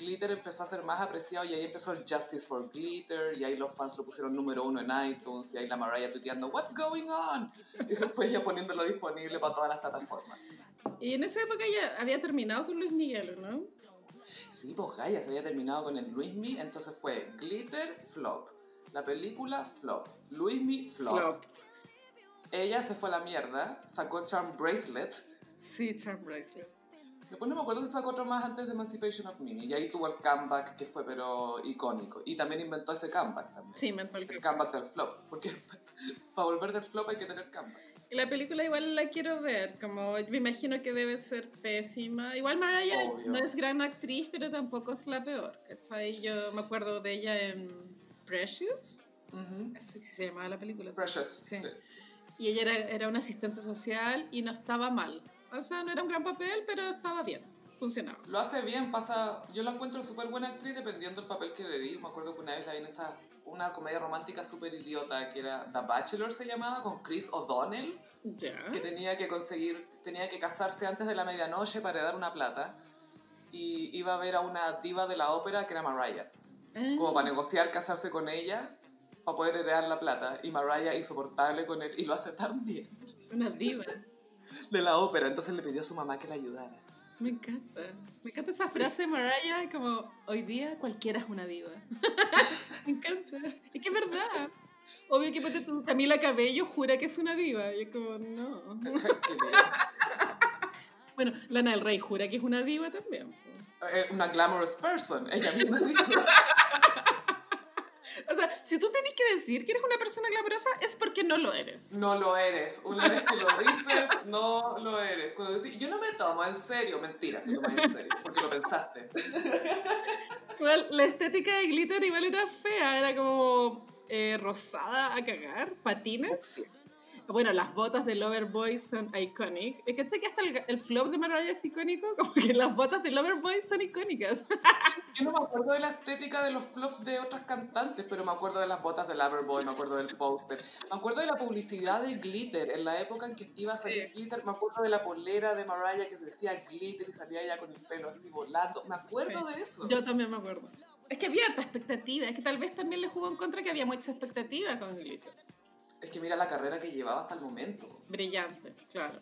Glitter empezó a ser más apreciado y ahí empezó el Justice for Glitter y ahí los fans lo pusieron número uno en iTunes y ahí la Mariah tuiteando What's going on? Y después ya poniéndolo disponible para todas las plataformas. Y en esa época ya había terminado con Luis Miguel, ¿o ¿no? Sí, pues Gaia se había terminado con el Luismi, entonces fue Glitter, flop. La película, flop. Luismi, flop. Flop. Ella se fue a la mierda, sacó Charm Bracelet. Sí, Charm Bracelet. Después no me acuerdo si sacó otro más antes de Emancipation of Mimi. Y ahí tuvo el comeback que fue pero icónico. Y también inventó ese comeback también. Sí, inventó el El comeback del flop. Porque para volver del flop hay que tener comeback. Y la película igual la quiero ver, como me imagino que debe ser pésima. Igual Mariah Obvio. no es gran actriz, pero tampoco es la peor, ¿cachai? Yo me acuerdo de ella en Precious, Ujú. así se llamaba la película. Precious. Sí. sí. Y ella era, era una asistente social y no estaba mal. O sea, no era un gran papel, pero estaba bien, funcionaba. Lo hace bien, pasa... Yo la encuentro súper buena actriz dependiendo del papel que le di. Me acuerdo que una vez la vi en esa... Una comedia romántica súper idiota que era The Bachelor se llamaba, con Chris O'Donnell. Ya. que tenía que conseguir, tenía que casarse antes de la medianoche para dar una plata y iba a ver a una diva de la ópera que era Mariah, Ah, como para negociar casarse con ella para poder heredar la plata y Mariah insoportable con él y lo hace tan bien Una diva. De la ópera, entonces le pidió a su mamá que la ayudara. Me encanta. Me encanta esa frase de Mariah, como hoy día cualquiera es una diva. Me encanta. Es que es verdad. Obvio que ponte tú, Camila Cabello jura que es una diva. Y es como, no. Bueno, Lana del Rey jura que es una diva también. Eh, una glamorous person, ella misma dijo. O sea, si tú tenés que decir que eres una persona glamorosa, es porque no lo eres. No lo eres. Una vez que lo dices, no lo eres. Cuando decís, yo no me tomo en serio, mentira, te tomas en serio, porque lo pensaste. La estética de glitter igual era fea, era como eh, rosada a cagar, patines. Sí. Bueno, las botas de Loverboy son iconic. Es que que hasta el, el flop de Mariah es icónico, como que las botas de Loverboy son icónicas. Yo no me acuerdo de la estética de los flops de otras cantantes, pero me acuerdo de las botas de Loverboy, me acuerdo del póster. Me acuerdo de la publicidad de Glitter, en la época en que iba a salir Sí. Glitter. Me acuerdo de la polera de Mariah que se decía Glitter y salía ella con el pelo así volando. Me acuerdo Sí. de eso. Yo también me acuerdo. Es que había harta expectativa, es que tal vez también le jugó en contra que había mucha expectativa con glitter. Es que mira la carrera que llevaba hasta el momento. Brillante, claro.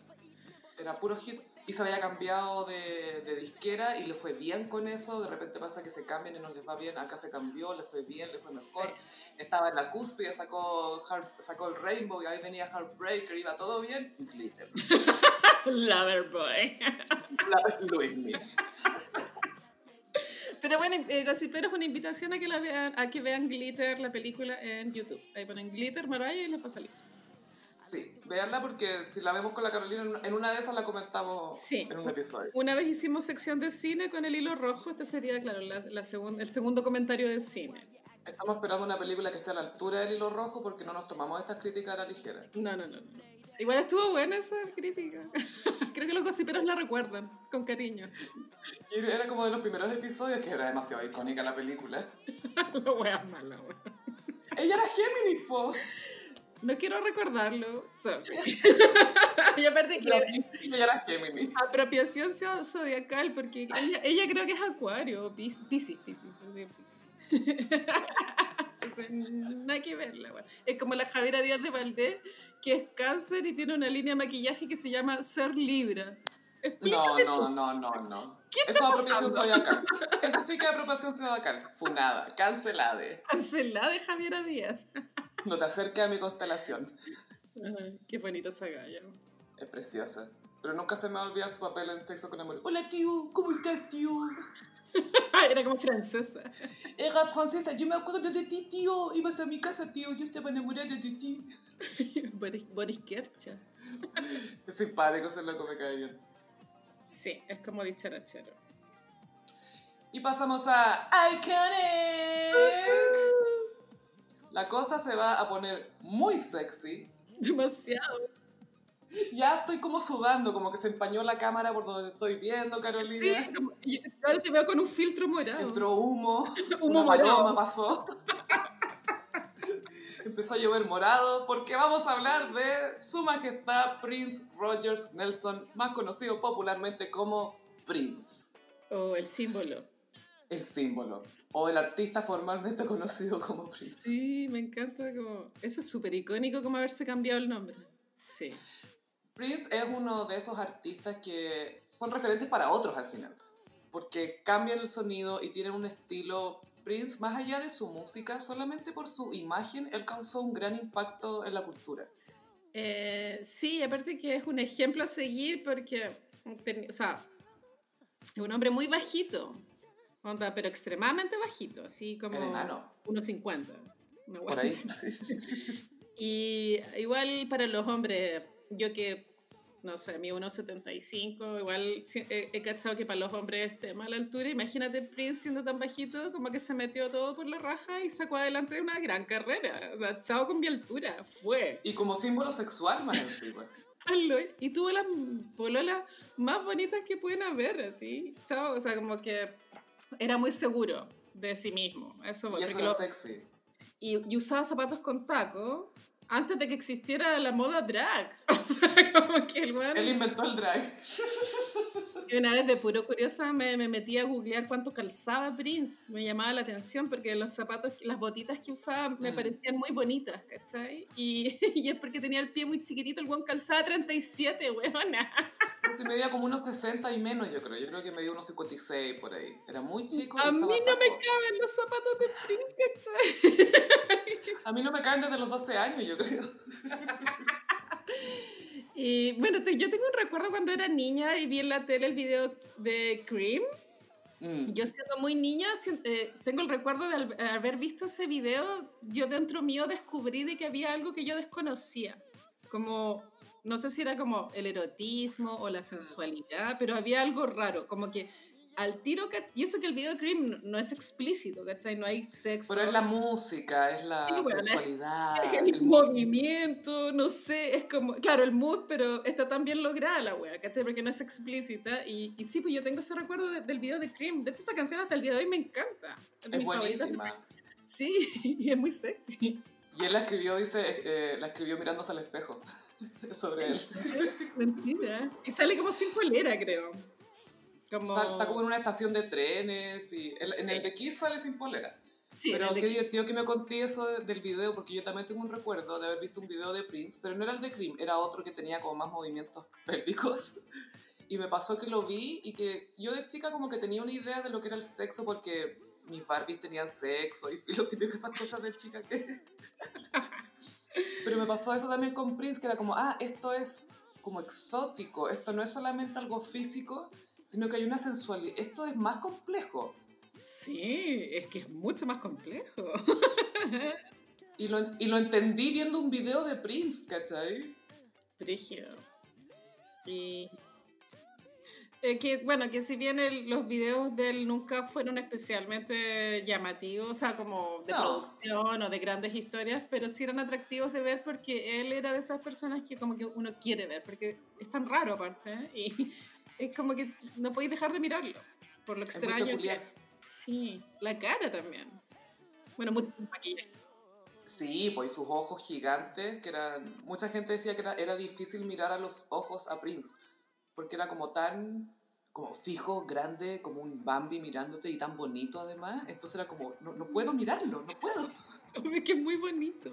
Era puro hits. Y se había cambiado de, de disquera y le fue bien con eso. De repente pasa que se cambian y no les va bien. Acá se cambió, le fue bien, le fue mejor. Estaba en la cúspide, sacó, Heart- sacó el Rainbow y ahí venía Heartbreaker, iba todo bien. Glitter. Loverboy. La Luis. Pero bueno, eh, Gossiperos, una invitación a que, la vean, a que vean Glitter, la película, en YouTube. Ahí ponen Glitter, Mariah y les va a salir. Sí, veanla porque si la vemos con la Carolina, en- en una de esas la comentamos Sí. en un episodio. Una vez hicimos sección de cine con el hilo rojo, este sería, claro, la, la segun- el segundo comentario de cine. Estamos esperando una película que esté a la altura del hilo rojo porque no nos tomamos estas críticas a la ligera. No, no, no. no. Igual estuvo buena esa crítica. Creo que los gossiperos la recuerdan, con cariño. Y era como de los primeros episodios que era demasiado icónica la película. la wea mala, wea. Ella era Géminis, po. No quiero recordarlo. Sorry. y aparte que Ella era Géminis. apropiación zo- zodiacal, porque ella, ella creo que es acuario, Piscis, Piscis, Piscis. Entonces, nada que ver la wea. Es como la Javiera Díaz de Valdés, que es cáncer y tiene una línea de maquillaje que se llama Ser Libra. No, no, no, no, no. Eso es apropiación zodiacal. Eso sí que es apropiación zodiacal. Funada, cancelada. Cancelada de Javiera Díaz. No te acerques a mi constelación. Ay, qué bonita esa galla. Es preciosa. Pero nunca se me va a olvidar su papel en Sexo con Amor. Hola, tío. ¿Cómo estás, tío? Era como francesa. Era francesa. Yo me acuerdo de ti, tío. Ibas a mi casa, tío. Yo estaba enamorada de ti. Boris, Kercha. Es simpático, ese loco me cae bien. Sí, es como dicharachero. Y pasamos a Iconic. La cosa se va a poner muy sexy. Demasiado. Ya estoy como sudando, como que se empañó la cámara por donde estoy viendo, Carolina. Sí, como- ahora te veo con un filtro morado. Entró humo, Humo una paloma pasó. empezó a llover morado porque vamos a hablar de su majestad Prince Rogers Nelson, más conocido popularmente como Prince. O el símbolo. El símbolo. O el artista formalmente conocido como Prince. Sí, me encanta como... Eso es súper icónico como haberse cambiado el nombre. Sí. Prince es uno de esos artistas que son referentes para otros al final. Porque cambian el sonido y tienen un estilo Prince, más allá de su música, solamente por su imagen, él causó un gran impacto en la cultura. Eh, sí, aparte que es un ejemplo a seguir porque, o sea, es un hombre muy bajito, onda, pero extremadamente bajito, así como unos 50. Por ahí. y igual para los hombres, yo que no sé, mi 1,75, igual he, cachado que para los hombres es tema la altura. Imagínate Prince siendo tan bajito, como que se metió todo por la raja y sacó adelante una gran carrera. O chao con mi altura, fue. Y como símbolo sexual más encima. y tuvo las pololas más bonitas que pueden haber, así. Chao, o sea, como que era muy seguro de sí mismo. Eso, y eso era sexy. Y, y usaba zapatos con taco antes de que existiera la moda drag. O sea, como que el Él inventó el drag. Y una vez de puro curiosa me, me, metí a googlear cuánto calzaba Prince. Me llamaba la atención porque los zapatos, las botitas que usaba me mm. parecían muy bonitas, ¿cachai? Y, y, es porque tenía el pie muy chiquitito, el buen calzaba 37, weona. Se medía como unos 60 y menos, yo creo. Yo creo que medía unos 56 por ahí. Era muy chico. A mí no me caben los zapatos de Prince. A mí no me caen desde los 12 años, yo creo. Y bueno, yo tengo un recuerdo cuando era niña y vi en la tele el video de Cream. Mm. Yo siendo muy niña, eh, tengo el recuerdo de haber visto ese video, yo dentro mío descubrí de que había algo que yo desconocía. Como, no sé si era como el erotismo o la sensualidad, pero había algo raro, como que al tiro, y eso que el video de Cream no, es explícito, ¿cachai? No hay sexo. Pero es la música, es la sensualidad. el, movimiento, no sé, es como, claro, el mood, pero está tan bien lograda la wea, ¿cachai? Porque no es explícita. Y, y sí, pues yo tengo ese recuerdo del video de Cream. De hecho, esa canción hasta el día de hoy me encanta. Es, buenísima. Sí, y es muy sexy. Y él la escribió, dice, eh, la escribió mirándose al espejo sobre él. Mentira. Y sale como sin polera, creo. Como... Está como en una estación de trenes y en el de Kiss sale sin polera. pero qué divertido que me conté eso del video, porque yo también tengo un recuerdo de haber visto un video de Prince, pero no era el de Cream, era otro que tenía como más movimientos pélvicos. Y me pasó que lo vi y que yo de chica como que tenía una idea de lo que era el sexo porque mis Barbies tenían sexo y fui lo típico esas cosas de chica que... pero me pasó eso también con Prince, que era como, ah, esto es como exótico, esto no es solamente algo físico, sino que hay una sensualidad. Esto es más complejo. Sí, es que es mucho más complejo. y, lo, y lo entendí viendo un video de Prince, ¿cachai? Brígido. Y eh, que, bueno, que si bien los videos de él nunca fueron especialmente llamativos, o sea, como de producción o de grandes historias, pero sí eran atractivos de ver porque él era de esas personas que como que uno quiere ver, porque es tan raro aparte, ¿eh? y es como que no podéis dejar de mirarlo, por lo extraño que... Sí, la cara también. Bueno, mucho maquillaje. Sí, pues sus ojos gigantes, que eran... Mucha gente decía que era, era difícil mirar a los ojos a Prince, porque era como tan como fijo, grande, como un Bambi mirándote y tan bonito además. Entonces era como, no, no puedo mirarlo, no puedo. Es que es muy bonito,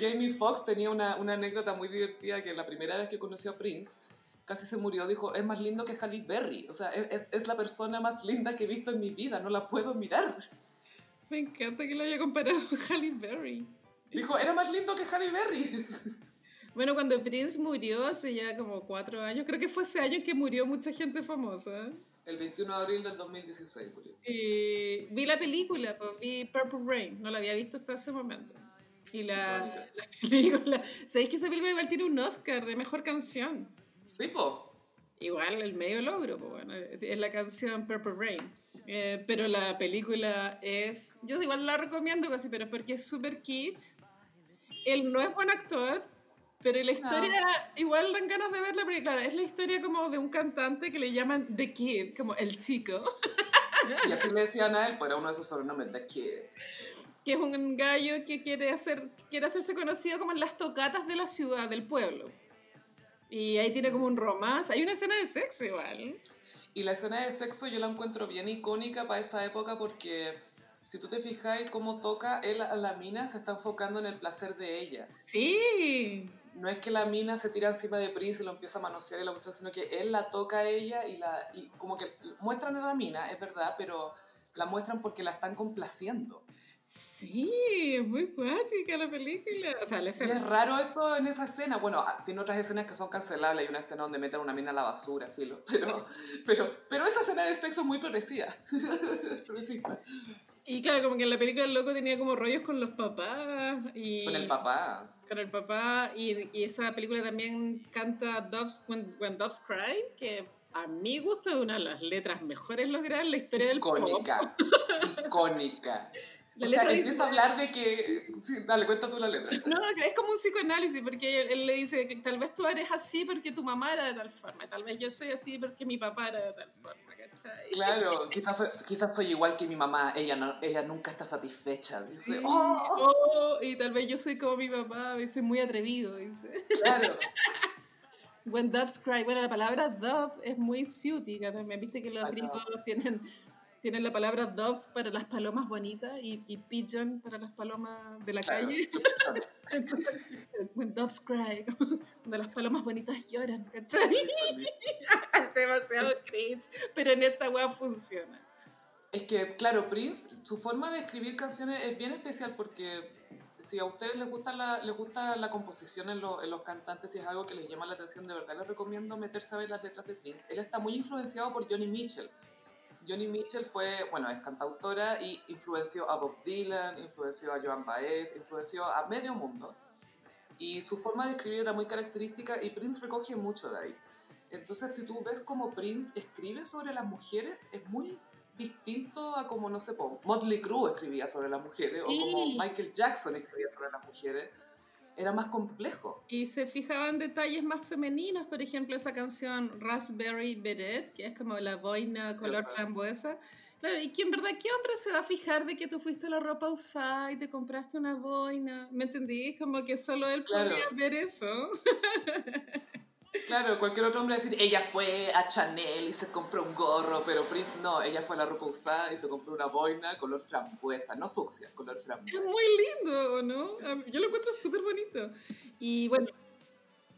Jamie Foxx tenía una, una, anécdota muy divertida que la primera vez que conoció a Prince, casi se murió, dijo, es más lindo que Halle Berry. O sea, es, es, la persona más linda que he visto en mi vida, no la puedo mirar. Me encanta que lo haya comparado con Halle Berry. Dijo, era más lindo que Halle Berry. Bueno, cuando Prince murió hace ya como cuatro años, creo que fue ese año que murió mucha gente famosa. El 21 de abril del 2016 murió. Y vi la película, vi Purple Rain, no la había visto hasta ese momento. Y la, la película, ¿sabéis que esa película igual tiene un Oscar de mejor canción? Sí, po. Igual el medio logro, bueno, es la canción Purple Rain. Eh, pero la película es. Yo igual la recomiendo casi, pero porque es super kit. Él no es buen actor, pero la historia igual dan ganas de verla, porque claro, es la historia como de un cantante que le llaman The Kid, como el chico. Y así le decían a él, pues era uno de sus sobrenombres, The Kid. Que es un gallo que quiere, hacer, quiere hacerse conocido como en las tocatas de la ciudad, del pueblo. Y ahí tiene como un romance. Hay una escena de sexo igual. Y la escena de sexo yo la encuentro bien icónica para esa época porque si tú te fijas cómo toca él a la mina, se está enfocando en el placer de ella. Sí. No es que la mina se tira encima de Prince y lo empieza a manosear y la cuestión, sino que él la toca a ella y, la, y como que muestran a la mina, es verdad, pero la muestran porque la están complaciendo. Sí, es muy cuática la película. O sea, la Y es raro eso en esa escena. Bueno, ah, tiene otras escenas que son cancelables. Hay una escena donde meten una mina a la basura, filo. Pero, pero, pero esa escena de sexo es muy progresiva. Progresista. Y claro, como que en la película el loco tenía como rollos con los papás. Y Con el papá. Con el papá. Y, y esa película también canta Doves, When, When Doves Cry, que a mi gusto es una de las letras mejores logradas en la historia del pop. Icónica. La o sea, letra dice- empieza a hablar de que... Sí, dale, cuenta tú la letra. No, es como un psicoanálisis, porque él, él le dice que tal vez tú eres así porque tu mamá era de tal forma, tal vez yo soy así porque mi papá era de tal forma, ¿cachai? Claro, quizás soy, quizás soy igual que mi mamá. Ella, no, ella nunca está satisfecha. Dice, Sí. ¡oh! Oh, y tal vez yo soy como mi papá, y soy muy atrevido, dice. Claro. When doves cry, bueno, la palabra dove es muy ciútica también, viste que los gringos tienen, tienen la palabra dove para las palomas bonitas y, y pigeon para las palomas de la Claro. calle. Entonces, when doves cry, cuando las palomas bonitas lloran, ¿cachai? Es demasiado cringe, pero en esta wea funciona. Es que, claro, Prince, su forma de escribir canciones es bien especial porque si a ustedes les gusta la, les gusta la composición en, lo- en los cantantes y es algo que les llama la atención, de verdad les recomiendo meterse a ver las letras de Prince. Él está muy influenciado por Johnny Mitchell. Johnny Mitchell fue, bueno, es cantautora y influenció a Bob Dylan, influenció a Joan Baez, influenció a medio mundo. Y su forma de escribir era muy característica y Prince recoge mucho de ahí. Entonces, si tú ves cómo Prince escribe sobre las mujeres, es muy distinto a como, no sé, Motley Crue escribía sobre las mujeres o como. Michael Jackson escribía sobre las mujeres. Era más complejo. Y se fijaban detalles más femeninos, por ejemplo, esa canción Raspberry Beret, que es como la boina color Cierto. frambuesa. Claro, y que en verdad, ¿qué hombre se va a fijar de que tú fuiste a la ropa usada y te compraste una boina? ¿Me entendí? Como que solo él Claro. podía ver eso. Claro, cualquier otro hombre decir, ella fue a Chanel y se compró un gorro, pero Prince no, ella fue a la ropa usada y se compró una boina color frambuesa, no fucsia, color Es frambuesa. muy lindo, ¿no? Yo lo encuentro súper bonito. Y bueno,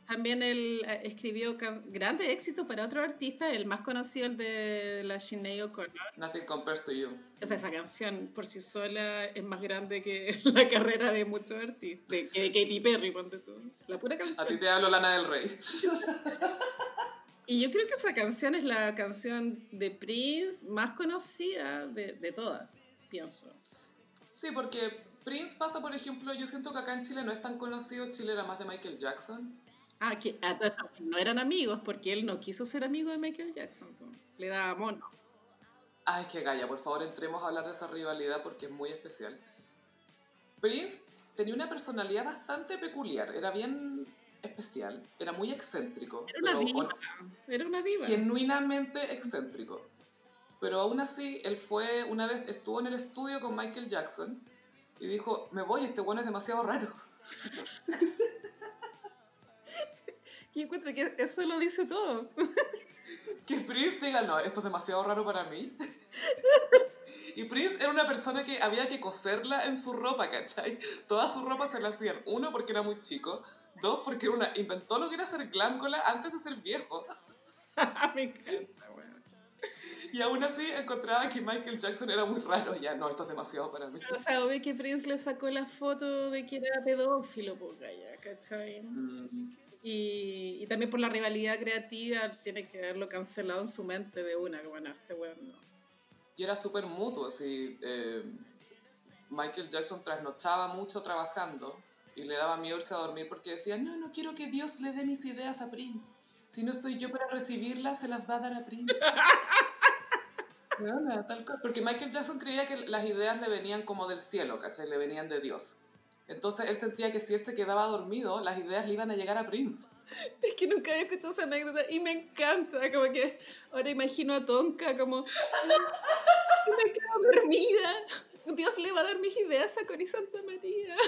también él eh, escribió grandes éxitos para otros artistas, el más conocido, el de la Sinead O'Connor. Nothing compares to you. O sea, esa canción por sí sola es más grande que la carrera de muchos artistas. De, de Katy Perry, ponte tú. La pura A ti canción. te hablo Lana del Rey. Y yo creo que esa canción es la canción de Prince más conocida de, de todas, pienso. Sí, porque Prince pasa, por ejemplo, yo siento que acá en Chile no es tan conocido, Chile era más de Michael Jackson. Ah, que ah, no, no, eran amigos porque él no quiso ser amigo de Michael Jackson. Le daba mono. Ah, es que Gaya, por favor entremos a hablar de esa rivalidad porque es muy especial. Prince tenía una personalidad bastante peculiar, era bien especial, era muy excéntrico. Era una diva. Era una diva. genuinamente excéntrico. Pero aún así, él fue, una vez estuvo en el estudio con Michael Jackson y dijo, me voy, este bueno es demasiado raro. Y encuentro que eso lo dice todo. Que Prince diga, no, esto es demasiado raro para mí. Y Prince era una persona que había que coserla en su ropa, ¿cachai? Toda su ropa se la hacían. Uno, porque era muy chico. Dos, porque era una, inventó lo que era ser gláncola antes de ser viejo. Me encanta, weón. Y aún así encontraba que Michael Jackson era muy raro. Ya, no, esto es demasiado para mí. O sea, obvio que Prince le sacó la foto de que era pedófilo, pues, ya, ¿cachai? Mm, Y, y también por la rivalidad creativa tiene que haberlo cancelado en su mente de una, que bueno, este weón no. Y era súper mutuo, así. eh, Michael Jackson trasnochaba mucho trabajando y le daba miedo irse a dormir porque decía, no, no quiero que Dios le dé mis ideas a Prince. Si no estoy yo para recibirlas, se las va a dar a Prince. Tal cual. Porque Michael Jackson creía que las ideas le venían como del cielo, ¿cachai? Le venían de Dios. Entonces él sentía que si él se quedaba dormido, las ideas le iban a llegar a Prince. Es que nunca había escuchado esa anécdota y me encanta, como que ahora imagino a Tonka como... me quedo dormida. Dios le va a dar mis ideas a Connie Santa María.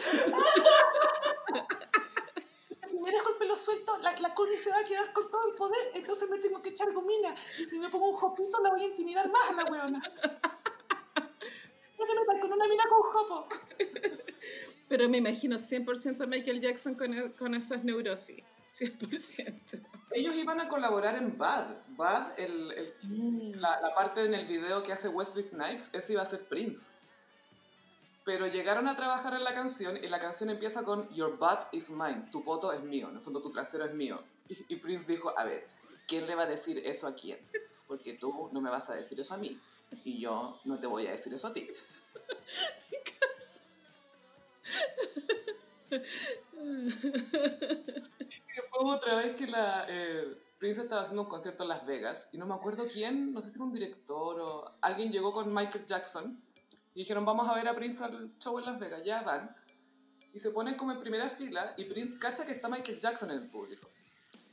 Si me dejo el pelo suelto, la, la Connie se va a quedar con todo el poder, entonces me tengo que echar gomina. Y si me pongo un jopito, la voy a intimidar más a la weona. No te metas con una mina con jopo. Pero me imagino 100% a Michael Jackson con, con esas neurosis. 100%. Ellos iban a colaborar en Bad. Bad, el, el- la, la parte en el video que hace Wesley Snipes, ese iba a ser Prince. Pero llegaron a trabajar en la canción y la canción empieza con Your butt is mine, tu poto es mío, en el fondo tu trasero es mío. Y, y Prince dijo, a ver, ¿quién le va a decir eso a quién? Porque tú no me vas a decir eso a mí y yo no te voy a decir eso a ti. Y después otra vez que la eh, Prince estaba haciendo un concierto en Las Vegas y no me acuerdo quién, no sé si era un director o alguien llegó con Michael Jackson y dijeron vamos a ver a Prince al show en Las Vegas, ya van. Y se ponen como en primera fila y Prince cacha que está Michael Jackson en el público.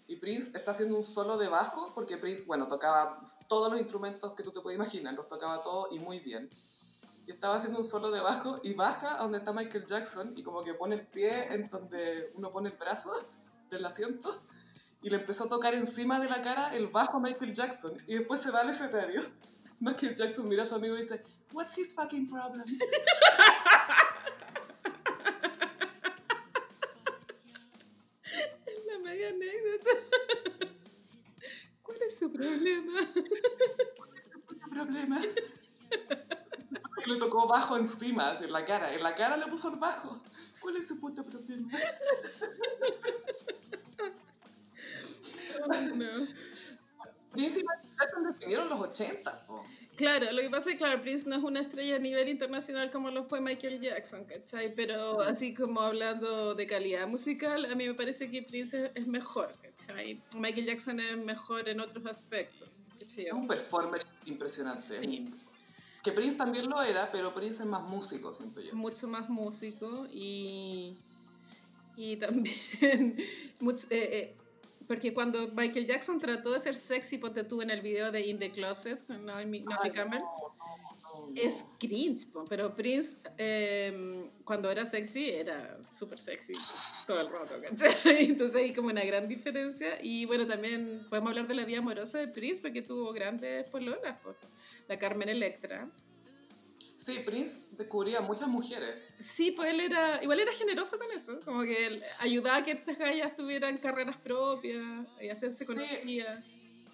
Y Prince está haciendo un solo de bajo porque Prince, bueno, tocaba todos los instrumentos que tú te puedes imaginar, los tocaba todos y muy bien. Y estaba haciendo un solo de bajo y baja a donde está Michael Jackson y como que pone el pie en donde uno pone el brazo del asiento y le empezó a tocar encima de la cara el bajo a Michael Jackson y después se va al escenario. Michael Jackson mira a su amigo y dice, What's his fucking problem? La media anécdota. ¿Cuál es su problema? ¿Qué problema? Bajo encima, así, en la cara. En la cara le puso el bajo. ¿Cuál es su puto problema? No. Prince y definieron los 80. po. Claro, lo que pasa es que claro, Prince no es una estrella a nivel internacional como lo fue Michael Jackson, ¿cachai? Pero así como hablando de calidad musical, a mí me parece que Prince es, mejor, ¿cachai? Michael Jackson es mejor en otros aspectos. Es un performer impresionante. Sí. Que Prince también lo era, pero Prince es más músico, siento yo. mucho más músico y, y también mucho, eh, eh, porque cuando Michael Jackson trató de ser sexy, ponte tú en el video de In the Closet, con Naomi, Naomi Campbell, no, no, no, es cringe, pero Prince eh, cuando era sexy era súper sexy todo el rato, ¿cachai? Entonces hay como una gran diferencia y bueno, también podemos hablar de la vida amorosa de Prince porque tuvo grandes pololas, po. La Carmen Electra. Sí, Prince descubría muchas mujeres. Sí, pues él era, igual era generoso con eso, como que él ayudaba a que estas gallas tuvieran carreras propias y hacerse Sí. conocidas.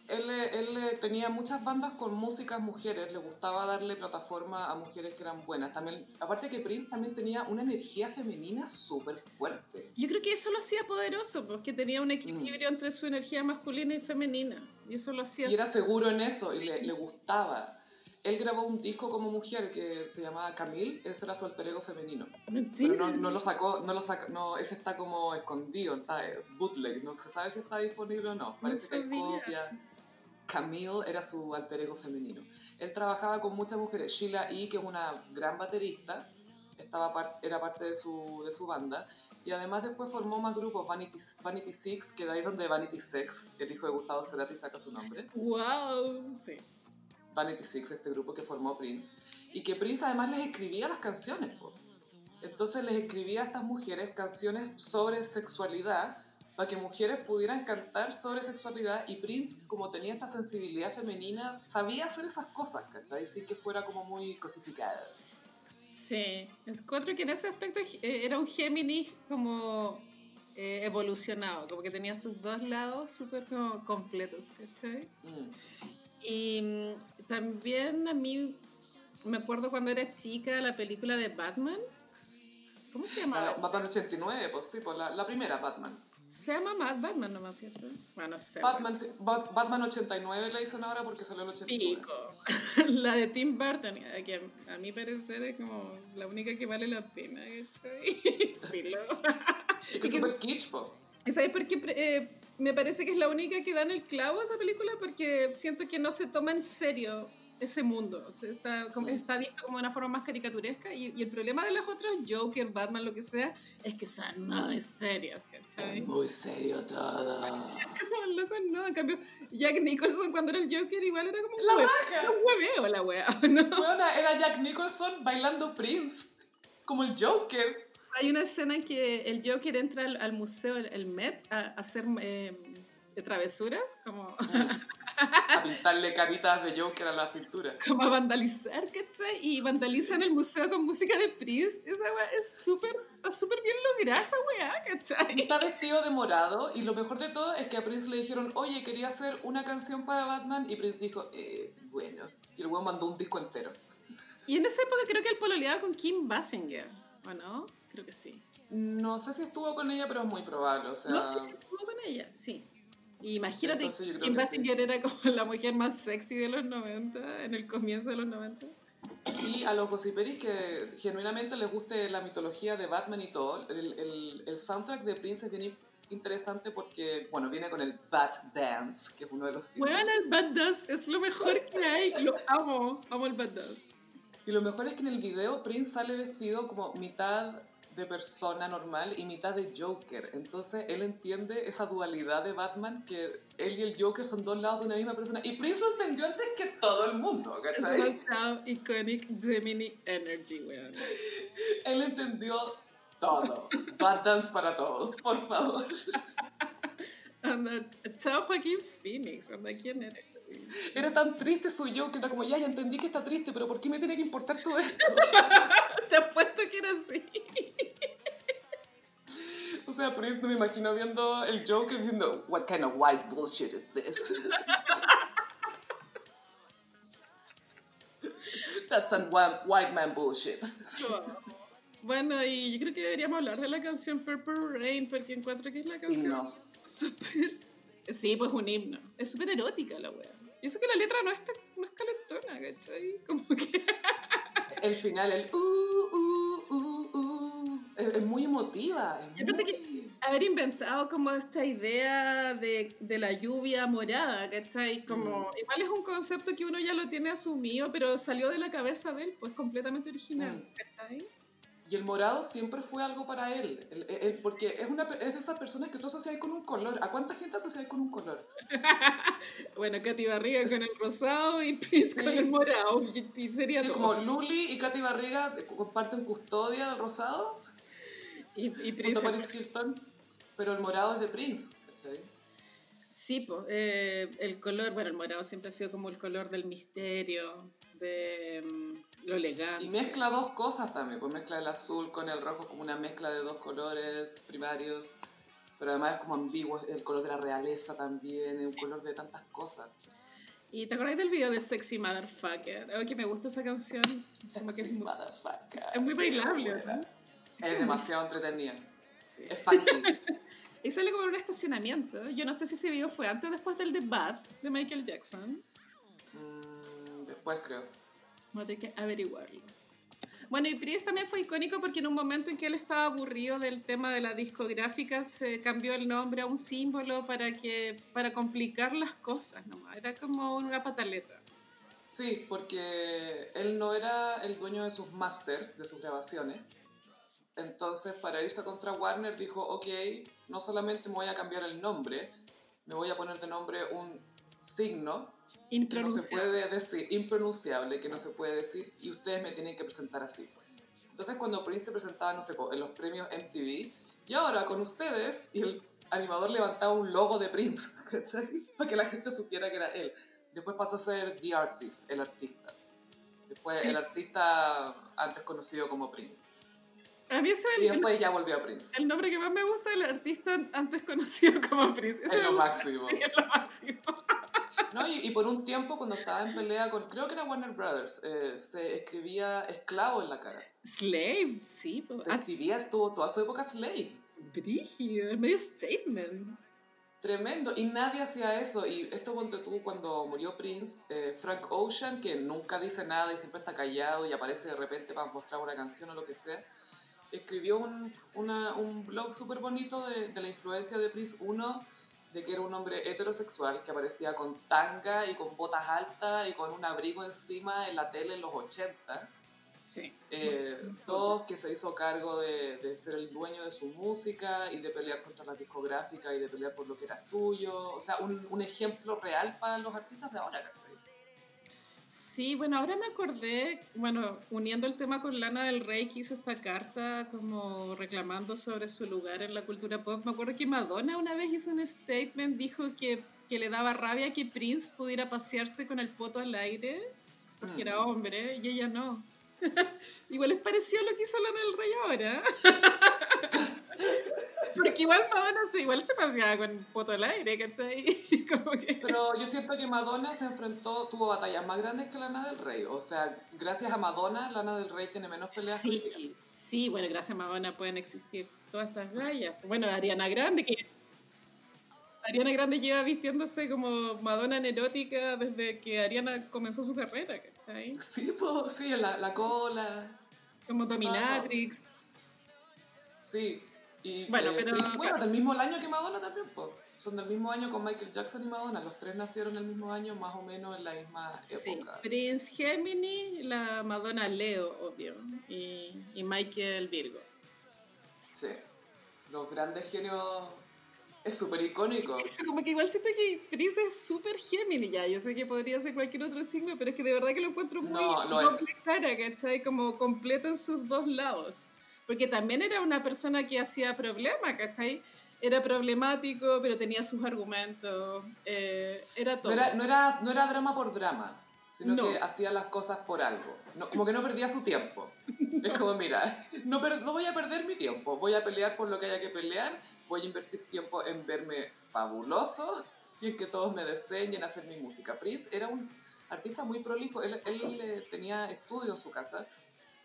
Él, eh, él eh, tenía muchas bandas con músicas mujeres, le gustaba darle plataforma a mujeres que eran buenas. También, aparte que Prince también tenía una energía femenina súper fuerte. Yo creo que eso lo hacía poderoso, porque tenía un equilibrio entre su energía masculina y femenina, y eso lo hacía... Y era seguro en eso y le, le gustaba. Él grabó un disco como mujer que se llamaba Camille, ese era su alter ego femenino. Mentira. Pero no, no lo sacó, no lo sacó, no, ese está como escondido, está eh, bootleg, no se sabe si está disponible o no, parece que hay copia. Camille era su alter ego femenino. Él trabajaba con muchas mujeres, Sheila E., que es una gran baterista, estaba par- era parte de su, de su banda, y además después formó más grupos, Vanity, Vanity Six, que de ahí es donde Vanity Sex, el hijo de Gustavo Cerati saca su nombre. ¡Wow! Sí. Vanity Six, este grupo que formó Prince, y que Prince además les escribía las canciones. po. Entonces les escribía a estas mujeres canciones sobre sexualidad para que mujeres pudieran cantar sobre sexualidad y Prince, como tenía esta sensibilidad femenina, sabía hacer esas cosas, ¿cachai? Sin que fuera como muy cosificada. Sí, encuentro que en ese aspecto eh, era un Géminis como eh, evolucionado, como que tenía sus dos lados súper completos, ¿cachai? Mm. Y mm, también a mí me acuerdo cuando era chica la película de Batman. ¿Cómo se La- llamaba? Batman 89, pues sí, pues la, la primera Batman. Se llama Mad Batman nomás, ¿cierto? Bueno, no sé. Batman, sí, Ba- Batman 89 la dicen ahora porque salió el 89. Pico. la de Tim Burton, a que a mi parecer es como la única que vale la pena. ¿cachai? Filo. Es que es súper kitsch, po. ¿Y ¿Sabes por qué? eh, me parece que es la única que da en el clavo esa película porque siento que no se toma en serio ese mundo. O sea, está, como- está visto como de una forma más caricaturesca. Y, y el problema de las otras, Joker, Batman, lo que sea, es que son muy serias, ¿cachai? Muy serio todo. Como loco, no. En cambio, Jack Nicholson cuando era el Joker igual era como La raja. un hueveo la wea, ¿no? Weona, era Jack Nicholson bailando Prince. Como el Joker. Hay una escena en que el Joker entra al, al museo, el, el Met, a, a hacer eh, de travesuras, como, A pintarle caritas de Joker a las pinturas. como a vandalizar, ¿cachai? Y vandalizan el museo con música de Prince. Esa wea es súper, está súper bien lograda esa wea, ¿cachai? Está vestido de morado y lo mejor de todo es que a Prince le dijeron, oye, quería hacer una canción para Batman y Prince dijo, eh, bueno. Y el weón mandó un disco entero. Y en esa época creo que él pololeaba con Kim Basinger, ¿o no? Creo que sí. No sé si estuvo con ella, pero es muy probable. O sea, No sé si estuvo con ella, sí. Imagínate, Kim que sí. Basinger era como la mujer más sexy de los 90, en el comienzo de los 90. Y a los gossiperis que genuinamente les guste la mitología de Batman y todo, el, el, el soundtrack de Prince es bien in- interesante porque, bueno, viene con el Bat Dance, que es uno de los. Bueno, el Bad Dance es lo mejor que hay. Lo amo. Amo el Bad Dance. Y lo mejor es que en el video Prince sale vestido como mitad de persona normal y mitad de Joker. Entonces él entiende esa dualidad de Batman que él y el Joker son dos lados de una misma persona. Y Prince lo entendió antes que todo el mundo, Es ¿cachai? demasiado iconic Gemini Energy, weón. Él entendió todo. Bad Dance para todos, por favor. Anda, chao Joaquín Phoenix. Anda, ¿quién eres? Era tan triste su Joker, era como, ya, ya entendí que está triste, pero ¿por qué me tiene que importar todo esto? Te apuesto que era así. O sea, Prince no me imagino viendo el Joker diciendo, what kind of white bullshit is this? That's some white, man bullshit. Bueno, y yo creo que deberíamos hablar de la canción Purple Rain, porque encuentro que es la canción Himno. súper... Sí, pues un himno. Es súper erótica la wea. Y eso que la letra no es, tan- no es calentona, ¿cachai? Como que... El final, el uh, es, es muy emotiva. es muy- haber inventado como esta idea de, de la lluvia morada, ¿cachai? Como, igual es un concepto que uno ya lo tiene asumido, pero salió de la cabeza de él, pues completamente original, Mm. ¿cachai? Y el morado siempre fue algo para él. El- Es porque es, una, es de esas personas que tú asocias con un color. ¿A cuánta gente asocias con un color? Bueno, Katy Barriga con el rosado y con Sí. el morado, y, y sería Sí, todo. como Luli y Katy Barriga comparten custodia del rosado, Y, y Prince... a Paris Hilton, pero el morado es de Prince. ¿cachai? Sí, pues, eh, el color, bueno, el morado siempre ha sido como el color del misterio, de mm, lo elegante. Y mezcla dos cosas también, pues mezcla el azul con el rojo como una mezcla de dos colores primarios, pero además es como ambiguo, el color de la realeza también, un color de tantas cosas. ¿Y te acordás del video de Sexy Motherfucker? Oh, que me gusta esa canción. Como que es Sexy motherfucker. es muy bailable, buena. ¿no? Es demasiado entretenida. Sí. Es funky. Y sale como en un estacionamiento. Yo no sé si ese video fue antes o después del de Bad de Michael Jackson. Mm, después creo. Voy a tener que averiguarlo. Bueno, y Prince también fue icónico porque en un momento en que él estaba aburrido del tema de la discográfica, se cambió el nombre a un símbolo para que para complicar las cosas nomás. Era como una pataleta. Sí, porque él no era el dueño de sus masters, de sus grabaciones. Entonces, para irse contra Warner, dijo, ok, no solamente me voy a cambiar el nombre, me voy a poner de nombre un signo que no se puede decir, impronunciable, que no se puede decir, y ustedes me tienen que presentar así. Entonces, cuando Prince se presentaba, no sé, en los premios MTV, y ahora con ustedes, y el animador levantaba un logo de Prince, ¿cachai? Para que la gente supiera que era él. Después pasó a ser The Artist, el artista. Después Sí. el artista antes conocido como Prince. A mí ese Y el, después ya volvió a Prince. el nombre que más me gusta del artista antes conocido como Prince. Ese Es lo máximo. sí, es lo máximo. ¿No? Y, y por un tiempo, cuando estaba en pelea con, creo que era Warner Brothers, eh, se escribía esclavo en la cara. Slave, sí. pues, Se ah, escribía, estuvo toda su época slave. brígido, el medio statement. Tremendo. Y nadie hacía eso. Y esto ponte tú cuando murió Prince, eh, Frank Ocean, que nunca dice nada y siempre está callado y aparece de repente para mostrar una canción o lo que sea, escribió un, una- un blog súper bonito de, de la influencia de Prince. Uno, de que era un hombre heterosexual que aparecía con tanga y con botas altas y con un abrigo encima en la tele en los 80. Sí. Eh, todos que se hizo cargo de, de, ser el dueño de su música y de pelear contra las discográficas y de pelear por lo que era suyo. O sea, un, un ejemplo real para los artistas de ahora, ¿cachai? Sí, bueno, ahora me acordé, bueno, uniendo el tema con Lana del Rey, que hizo esta carta como reclamando sobre su lugar en la cultura pop. Me acuerdo que Madonna una vez hizo un statement, dijo que, que le daba rabia que Prince pudiera pasearse con el poto al aire, porque era hombre, y ella no. igual es parecido a lo que hizo Lana del Rey ahora. Porque igual Madonna se, igual se paseaba con poto al aire, ¿cachai? Como que... Pero yo siento que Madonna se enfrentó, tuvo batallas más grandes que Lana del Rey. O sea, gracias a Madonna, Lana del Rey tiene menos peleas. Sí, sí, bueno, gracias a Madonna pueden existir todas estas gallas. Bueno, Ariana Grande, que Ariana Grande lleva vistiéndose como Madonna en erótica desde que Ariana comenzó su carrera, ¿cachai? Sí, pues, sí, la, la cola. Como Dominatrix. Sí, y, bueno, eh, pero... Bueno, del mismo año que Madonna también, pues. Son del mismo año con Michael Jackson y Madonna. Los tres nacieron el mismo año, más o menos en la misma sí. época. Prince Gemini, la Madonna Leo, obvio. Y, y Michael Virgo. Sí. Los grandes genios... Es súper icónico. Como que igual siento que Prince es súper Gemini ya. Yo sé que podría ser cualquier otro signo, pero es que de verdad que lo encuentro muy No, lo es. cara, ¿cachai? Como completo en sus dos lados. Porque también era una persona que hacía problema, ¿cachai? Era problemático, pero tenía sus argumentos. eh, era todo. No era, no, era, no era drama por drama, sino No. que hacía las cosas por algo. No, como que no perdía su tiempo. Es como, mira, no, no voy a perder mi tiempo, voy a pelear por lo que haya que pelear, voy a invertir tiempo en verme fabuloso y en que todos me deseen y en hacer mi música. Prince era un artista muy prolijo, él, él eh, tenía estudio en su casa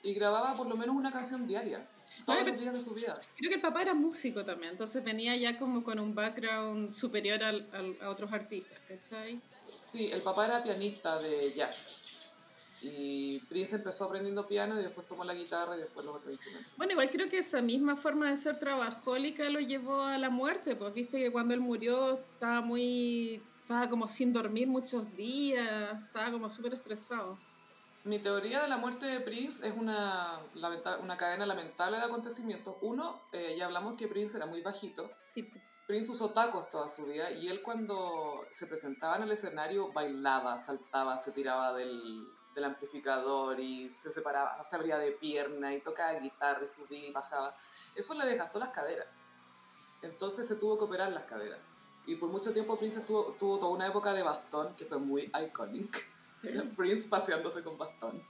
y grababa por lo menos una canción diaria, todos Oye, los días de su vida. Creo que el papá era músico también, entonces venía ya como con un background superior al, al- a otros artistas, ¿cachai? Sí, el papá era pianista de jazz. Y Prince empezó aprendiendo piano y después tomó la guitarra y después los otros instrumentos. Bueno, igual creo que esa misma forma de ser trabajólica lo llevó a la muerte, pues viste que cuando él murió estaba muy, estaba como sin dormir muchos días, estaba como súper estresado. Mi teoría de la muerte de Prince es una, una cadena lamentable de acontecimientos. Uno, eh, ya hablamos que Prince era muy bajito. Sí. Prince usó tacos toda su vida y él cuando se presentaba en el escenario bailaba, saltaba, se tiraba del, del amplificador y se separaba, se abría de pierna y tocaba guitarra y subía y bajaba. Eso le desgastó las caderas. Entonces se tuvo que operar las caderas. Y por mucho tiempo Prince tuvo, tuvo toda una época de bastón que fue muy icónica. Prince paseándose con bastón.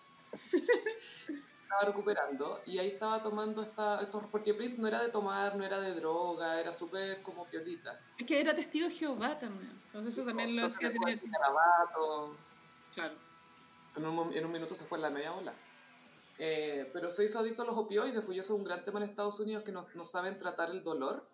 estaba recuperando y ahí estaba tomando esta, estos, porque Prince no era de tomar, no era de droga, era súper como piolita. Es que era testigo de Jehová también, entonces eso también lo hacía tener... Claro. en un, en un minuto se fue en la media ola. Eh, pero se hizo adicto a los opioides, pues eso es un gran tema en Estados Unidos que no, no saben tratar el dolor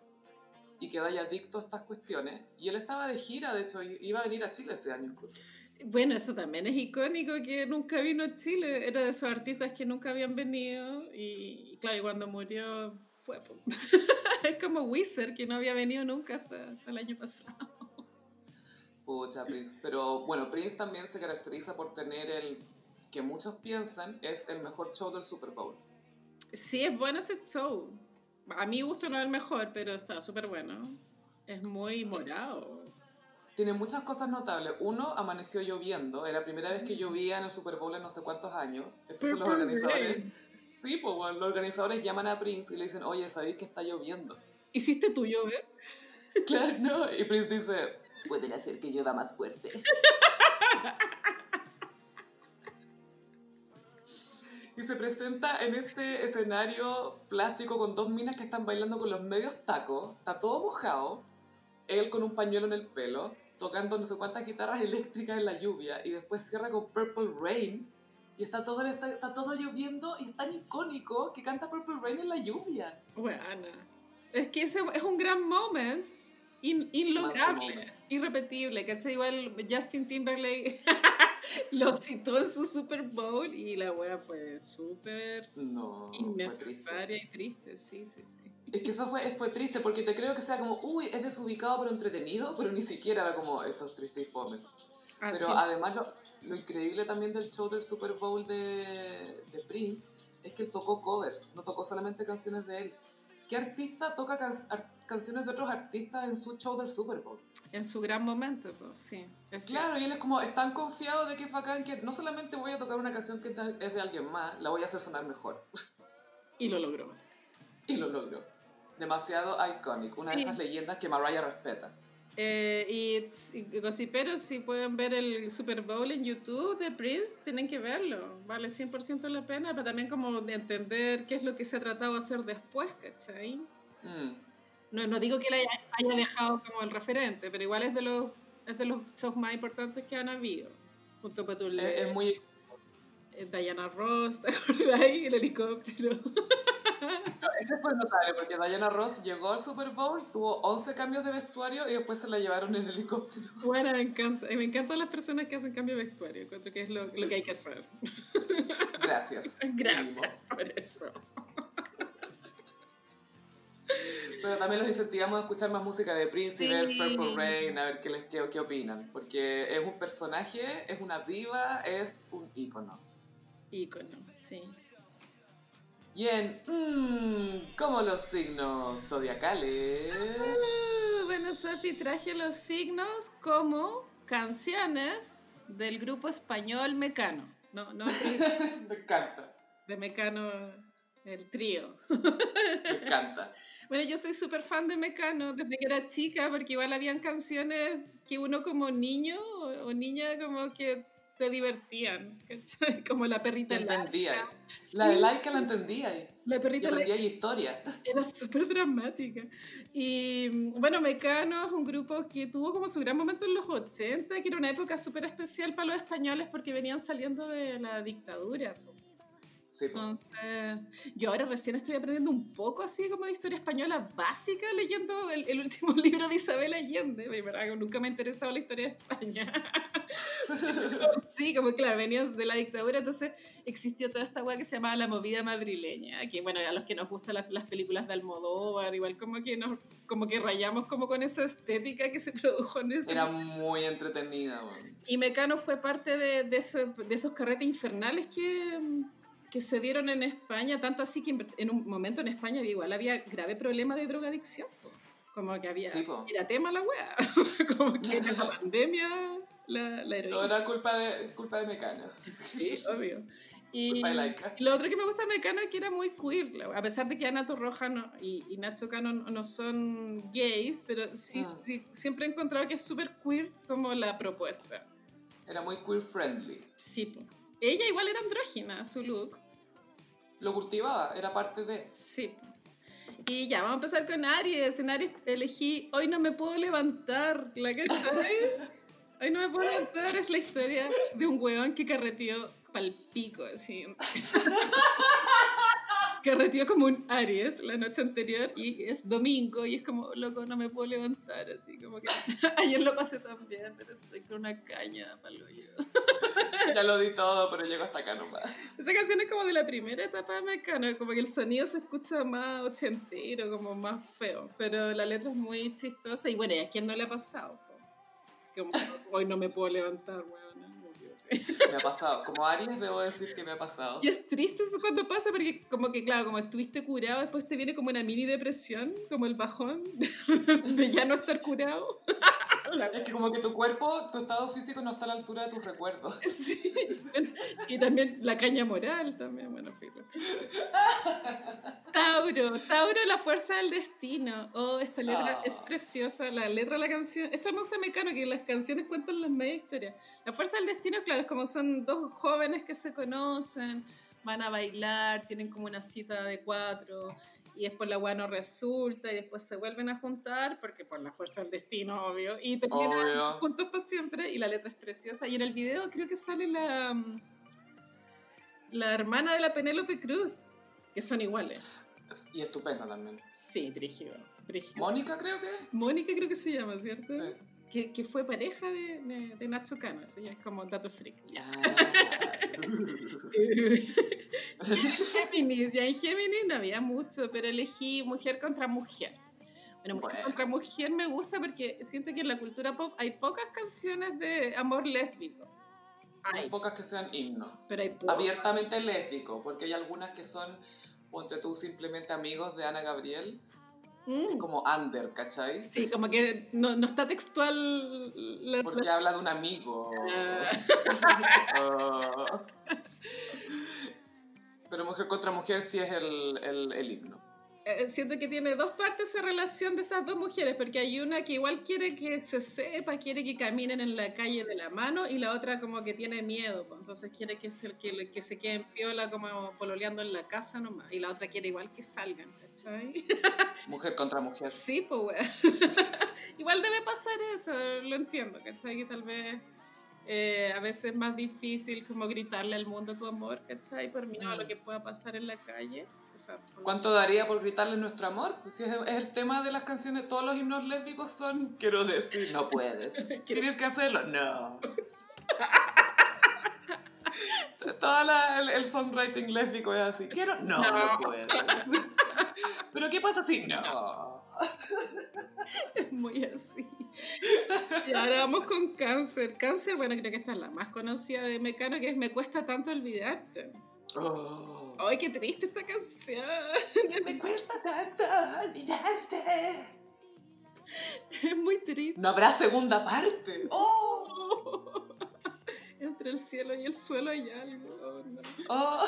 y que vaya adicto a estas cuestiones. Y él estaba de gira, de hecho, iba a venir a Chile ese año incluso. Bueno, eso también es icónico que nunca vino a Chile, era de esos artistas que nunca habían venido y claro, y cuando murió fue... es como Wizard que no había venido nunca hasta, hasta el año pasado. Pucha, Prince. Pero bueno, Prince también se caracteriza por tener el que muchos piensan es el mejor show del Super Bowl. Sí, es bueno ese show. A mi gusto no es el mejor, pero está súper bueno. Es muy morado. Tiene muchas cosas notables. Uno, amaneció lloviendo. Era la primera vez que llovía en el Super Bowl en no sé cuántos años. Entonces los organizadores... Sí, pues bueno, los organizadores llaman a Prince y le dicen, oye, ¿sabéis que está lloviendo? ¿Hiciste tú llover? Claro, no. Y Prince dice, pueden hacer que llueva más fuerte. Y se presenta en este escenario plástico con dos minas que están bailando con los medios tacos. Está todo mojado. Él con un pañuelo en el pelo, tocando no sé cuántas guitarras eléctricas en la lluvia. Y después cierra con Purple Rain. Y está todo, está, está todo lloviendo y es tan icónico que canta Purple Rain en la lluvia. Buena. Es que ese es un gran moment. In, inlograble, irrepetible. ¿Cachai? Igual Justin Timberlake lo citó en su Super Bowl y la wea fue súper No, innecesaria y triste. Sí, sí, sí. Es que eso fue, fue triste porque te creo que sea como, uy, es desubicado pero entretenido, pero ni siquiera era como, esto es triste y fome. Ah, Pero sí. además lo, lo increíble también del show del Super Bowl de, de Prince es que él tocó covers, no tocó solamente canciones de él. ¿Qué artista toca can- ar- canciones de otros artistas en su show del Super Bowl? En su gran momento, pues, sí. es Claro, y él es como, es tan confiado de que es bacán que no solamente voy a tocar una canción que es de alguien más, la voy a hacer sonar mejor. cierto. Y lo logró. Y lo logró. Demasiado iconic, una de Sí. esas leyendas que Mariah respeta. Eh, y, y gossiperos, si pueden ver el Super Bowl en YouTube de Prince, tienen que verlo. Vale 100% la pena, pero también como de entender qué es lo que se ha tratado de hacer después, ¿cachai? Mm. No, no digo que él haya, haya dejado como el referente, pero igual es de los, es de los shows más importantes que han habido. Junto tu Es, es muy... eh, Diana Ross, ¿te ahí? El helicóptero. No, ese fue notable porque Diana Ross llegó al Super Bowl, tuvo 11 cambios de vestuario y después se la llevaron en helicóptero. Bueno, me encanta. y Me encantan las personas que hacen cambio de vestuario. Encuentro que es lo, lo que hay que hacer. Gracias. Gracias por eso. Pero también los incentivamos a escuchar más música de Prince y ver. Purple Rain, a ver qué, les, qué, qué opinan. Porque es un personaje, es una diva, es un ícono. Ícono, sí. Y en mmm, como los signos zodiacales. Uh, bueno, Sofi, traje los signos como canciones del grupo español Mecano. No, no Me encanta, de Mecano, el trío. me encanta. Bueno, yo soy súper fan de Mecano desde que era chica, porque igual habían canciones que uno como niño o niña como que te divertían, ¿cachai? Como la perrita Te entendía. laica. La de Laika la entendía. Y La perrita laica aprendía historia. era súper dramática. Y bueno, Mecano es un grupo que tuvo como su gran momento en los 80, que era una época súper especial para los españoles porque venían saliendo de la dictadura. Sí. Entonces, yo ahora recién estoy aprendiendo un poco así como de historia española básica leyendo el, el último libro de Isabel Allende. Nunca me ha interesado la historia de España. Sí, como claro, venías de la dictadura, entonces existió toda esta weá que se llamaba la movida madrileña, que bueno, a los que nos gustan las, las películas de Almodóvar, igual como que nos como que rayamos como con esa estética que se produjo en eso. Era muy entretenida. weón. Y Mecano fue parte de, de, ese- de esos carretes infernales que, que se dieron en España, tanto así que en un momento en España igual había grave problema de drogadicción. po. Como que había... Sí, era tema la wea. como que era la pandemia, la, la Todo heroína. era culpa de, culpa de Mecano. Sí, obvio. Y, lo otro que me gusta de Mecano es que era muy queer, a pesar de que Ana Torroja no- y, y Nacho Cano no, no son gays, pero sí, sí, siempre he encontrado que es súper queer como la propuesta. Era muy queer friendly. Sí, po. Ella igual era andrógina, su look. Lo cultivaba, era parte de. Sí. po. Y ya, vamos a empezar con Aries. En Aries elegí Hoy no me puedo levantar. ¿La que Hoy no me puedo levantar es la historia de un huevón que carreteó pal pico, así. carreteó como un Aries la noche anterior y es domingo y es como, loco, no me puedo levantar, así como que ayer lo pasé tan bien, pero estoy con una caña palo yo. Ya lo di todo, pero llego hasta acá nomás. Esa canción es como de la primera etapa de Mecano, como que el sonido se escucha más ochentero, como más feo, pero la letra es muy chistosa y bueno, ¿y a quién no le ha pasado? Hoy no me puedo levantar. Me ha pasado. Como Aries, debo decir que me ha pasado. Y es triste eso cuando pasa porque como que, claro, como estuviste curado, después te viene como una mini depresión, como el bajón de ya no estar curado. Es que como que tu cuerpo, tu estado físico no está a la altura de tus recuerdos. Sí. Y también la caña moral, también, bueno, filo. Tauro, Tauro, la fuerza del destino. Oh, esta letra Ah. es preciosa, la letra de la canción. Esto me gusta Mecano, que las canciones cuentan las media historias. La fuerza del destino, claro, es como son dos jóvenes que se conocen, van a bailar, tienen como una cita de cuatro, y después la weá no resulta, y después se vuelven a juntar, porque por la fuerza del destino, obvio, y terminan Obvio. juntos para siempre, y la letra es preciosa. Y en el video creo que sale la, la hermana de la Penélope Cruz, que son iguales. Y estupenda también. Sí. Brígido. Mónica creo que. Mónica creo que se llama, ¿cierto? Sí. Que, que fue pareja de, de, de Nacho Cano, eso ya es como dato freak. Ya. Géminis, ya en Géminis no había mucho, pero elegí mujer contra mujer. Bueno, mujer Bueno. contra mujer me gusta porque siento que en la cultura pop hay pocas canciones de amor lésbico. Hay Hay, pocas que sean himnos. pero hay pocas. Abiertamente lésbico, porque hay algunas que son, ponte tú, simplemente amigos de Ana Gabriel, Mm, como under, ¿cachai? Sí, como que no, no está textual la, Porque habla de un amigo. Ah. Oh. Pero mujer contra mujer sí es el, el, el himno. Eh, siento que tiene dos partes esa relación de esas dos mujeres, porque hay una que igual quiere que se sepa, quiere que caminen en la calle de la mano, y la otra como que tiene miedo, pues, entonces quiere que se, que, que se queden piola como pololeando en la casa nomás, y la otra quiere igual que salgan, ¿cachai? Mujer contra mujer. Sí, pues igual debe pasar eso, lo entiendo, ¿cachai? Que tal vez... eh, a veces es más difícil como gritarle al mundo tu amor, ¿cachai? Por miedo a lo que pueda pasar en la calle. ¿Cuánto daría por gritarle nuestro amor? Pues si es, es el tema de las canciones, todos los himnos lésbicos son quiero decir, no puedes. ¿Tienes que hacerlo? No. Todo la- el, el songwriting lésbico es así. Quiero, no, no, No. puedes. Pero ¿qué pasa si no? Es muy así. Y ahora vamos con cáncer. Cáncer, bueno, creo que esta es la más conocida de Mecano, que es Me cuesta tanto olvidarte. Oh. ¡Ay, qué triste esta canción! Me cuesta tanto olvidarte. Es muy triste. No habrá segunda parte. Oh. Entre el cielo y el suelo hay algo. oh, no. Oh.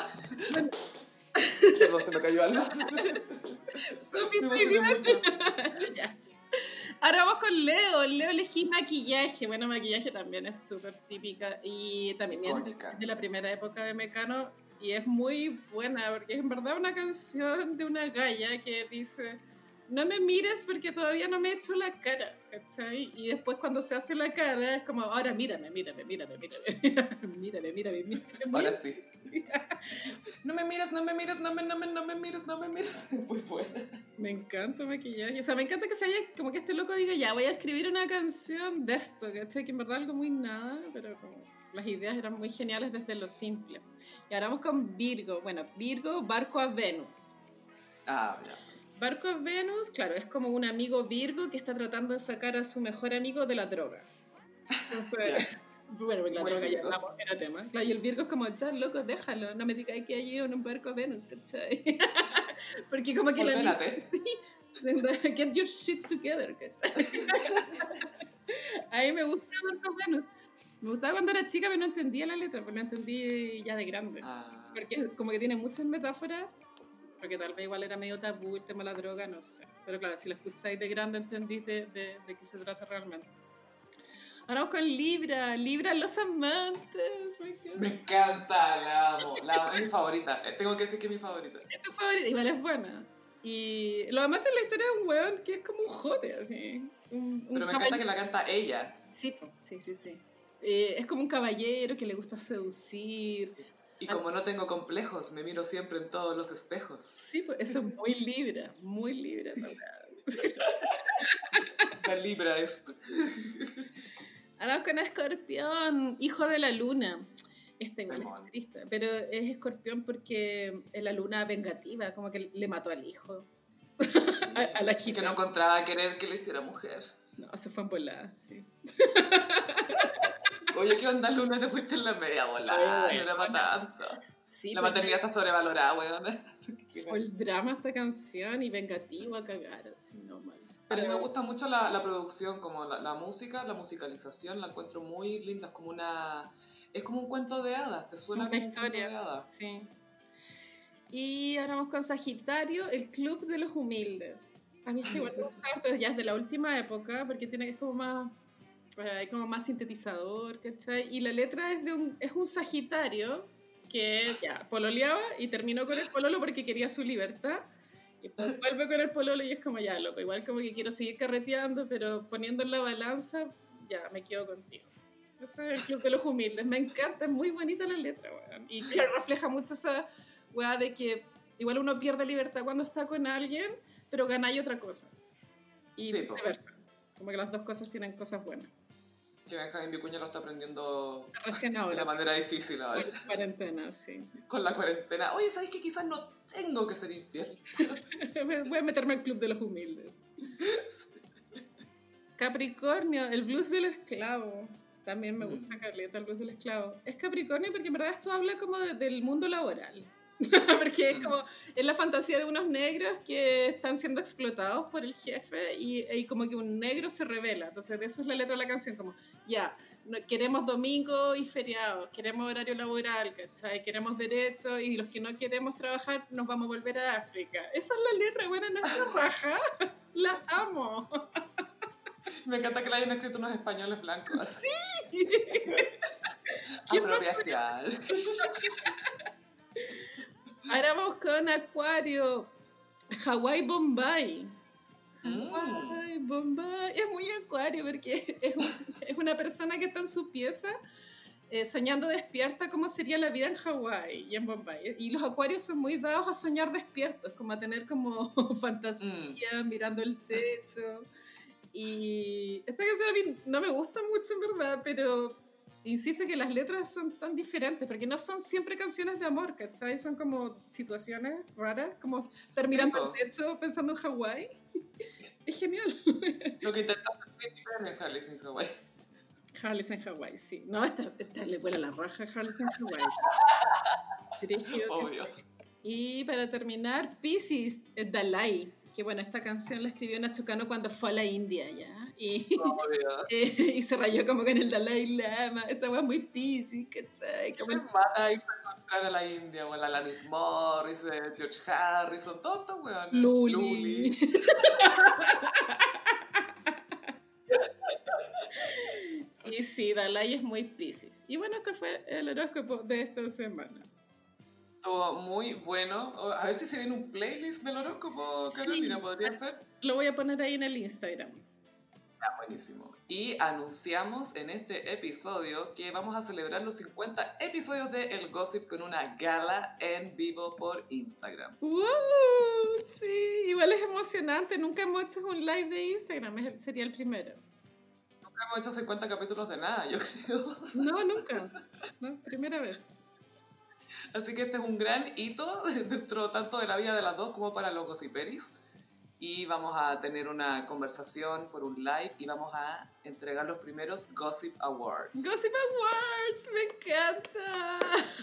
Perdón, se me cayó algo. Ya. Ahora vamos con Leo. Leo elegí maquillaje. Bueno, maquillaje también es súper típica y también Icónica. de la primera época de Mecano y es muy buena porque es en verdad una canción de una galla que dice no me mires porque todavía no me he hecho la cara, ¿cachai? Y después cuando se hace la cara es como, ahora mírame, mírame, mírame, mírame, mírame, mírame, mírame. Ahora sí. No me mires, no me mires, no me, no me, no me mires, no me mires. Muy buena. Me encanta maquillaje. O sea, me encanta que se haya, como que este loco diga, ya, voy a escribir una canción de esto, ¿cachai? Que en verdad algo muy nada, pero como las ideas eran muy geniales desde lo simple. Y ahora vamos con Virgo. Bueno, Virgo, Barco a Venus. Ah, ya. Barco a Venus, claro, es como un amigo Virgo que está tratando de sacar a su mejor amigo de la droga. Entonces, bueno, porque la Muy droga ya Virgo. hablamos, era tema. Claro, y el Virgo es como, ya, loco, déjalo, no me digáis que hay en un barco a Venus, ¿cachai? porque como que la amigo- Ordénate. Get your shit together, ¿cachai? A mí me gusta Barco a Venus. Me gustaba cuando era chica, pero no entendía la letra, pero la entendí ya de grande. Ah, Porque como que tiene muchas metáforas, porque tal vez igual era medio tabú el tema de la droga, no sé. Pero claro, si la escucháis de grande entendís de, de, de qué se trata realmente. Ahora vamos con Libra, Libra los amantes. me encanta. la amo. La amo. Es mi favorita. Eh, Tengo que decir que es mi favorita. Es tu favorita, igual es buena. Y los amantes la historia de un weón que es como un jote, así. Un, un Pero me encanta que la canta ella. Sí, sí, sí, sí. Eh, es como un caballero que le gusta seducir. Y como no tengo complejos, me miro siempre en todos los espejos. Sí, pues eso es muy Libra, muy Libra. La libra esto. Ahora con Escorpión, hijo de la luna. Este igual es triste, pero es Escorpión porque es la luna vengativa, como que le mató al hijo. a, a la Y que chica. no encontraba querer que lo hiciera mujer. No, se fue en volada, sí. Oye, ¿qué onda, Luna? Te fuiste en la media volada. No era para tanto. Sí, La pues, maternidad está sobrevalorada, weón. Fue el drama esta canción y vengativo a cagar, así, no mal. A mí me Pero- gusta mucho la, la producción, como la, la música, la musicalización, la encuentro muy linda. Es como una... Es como un cuento de hadas, ¿te suena Una como un cuento historia. de hadas? Sí. Y ahora vamos con Sagitario, el Club de los Humildes. A mí este igual me gusta harto, ya es de la última época, porque tiene que es como más, eh, hay como más sintetizador, ¿cachai? Y la letra es de un, es un Sagitario que ya pololeaba y terminó con el pololo porque quería su libertad. Y después vuelve con el pololo y es como ya, loco, igual como que quiero seguir carreteando, pero poniendo en la balanza, ya, me quedo contigo. Ese es el Club de los Humildes. Me encanta, es muy bonita la letra, weón. Y claro, refleja mucho esa weá de que igual uno pierde libertad cuando está con alguien, pero ganáis otra cosa. Y Sí, po. viceversa. Como que las dos cosas tienen cosas buenas. Que Benjamín Vicuña lo está aprendiendo Recién de la manera difícil ahora. Con la cuarentena, sí. Con la cuarentena. Oye, ¿sabes que quizás no tengo que ser infiel? Voy a meterme al club de los humildes. Capricornio, el blues del esclavo. También me gusta, Carleta, el blues del esclavo. Es Capricornio porque en verdad esto habla como de- del mundo laboral. porque es como, es la fantasía de unos negros que están siendo explotados por el jefe y, y como que un negro se revela. Entonces, de eso es la letra de la canción, como, ya, no- queremos domingo y feriados, queremos horario laboral, ¿cachai? Queremos derechos y los que no queremos trabajar nos vamos a volver a África. Esa es la letra, bueno, no es raja. La amo. Me encanta que la hayan escrito unos españoles blancos. ¿Qué Apropiación. Ahora vamos con Acuario. Hawái Bombay. Mm. Hawái Bombay. Es muy Acuario porque es, un- es una persona que está en su pieza eh, soñando despierta cómo sería la vida en Hawái y en Bombay. Y los acuarios son muy dados a soñar despiertos, como a tener como fantasía, mirando el techo. Y esta canción a mí no me gusta mucho en verdad, pero insisto que las letras son tan diferentes, porque no son siempre canciones de amor, ¿cachai? Son como situaciones raras, como estar mirando techo pensando en Hawái. Es genial. Lo que intentamos es Harley en Hawaii. Harley's en Hawái, sí. No, esta, esta le vuela la raja a Harley's en Hawái. Obvio. Y para terminar, Pisces, eh, Dalai. Que bueno, esta canción la escribió Nacho Cano cuando fue a la India ya. Y, se rayó como con el Dalai Lama. Esta wea es muy Pisces, ¿cachai? ¿Qué Como el- mata irse a encontrar a la India? O a la Alanis Morris, eh, George Harrison, todos estos weones. Luli. Y sí, Dalai es muy Pisces. Y bueno, este fue el horóscopo de esta semana. Estuvo muy bueno. A ver si se viene un playlist del horóscopo, Sí. Carolina, podría ser. Lo voy a poner ahí en el Instagram. Ah, buenísimo. Y anunciamos en este episodio que vamos a celebrar los 50 episodios de El Gossip con una gala en vivo por Instagram. ¡Wow! Sí, igual es emocionante. Nunca hemos hecho un live de Instagram. sería el primero. Nunca hemos hecho 50 capítulos de nada, yo creo. No, nunca. No, primera vez. Así que este es un gran hito dentro tanto de la vida de las dos como para los gossiperis. Y vamos a tener una conversación por un live y vamos a entregar los primeros Gossip Awards. Gossip Awards, me encanta.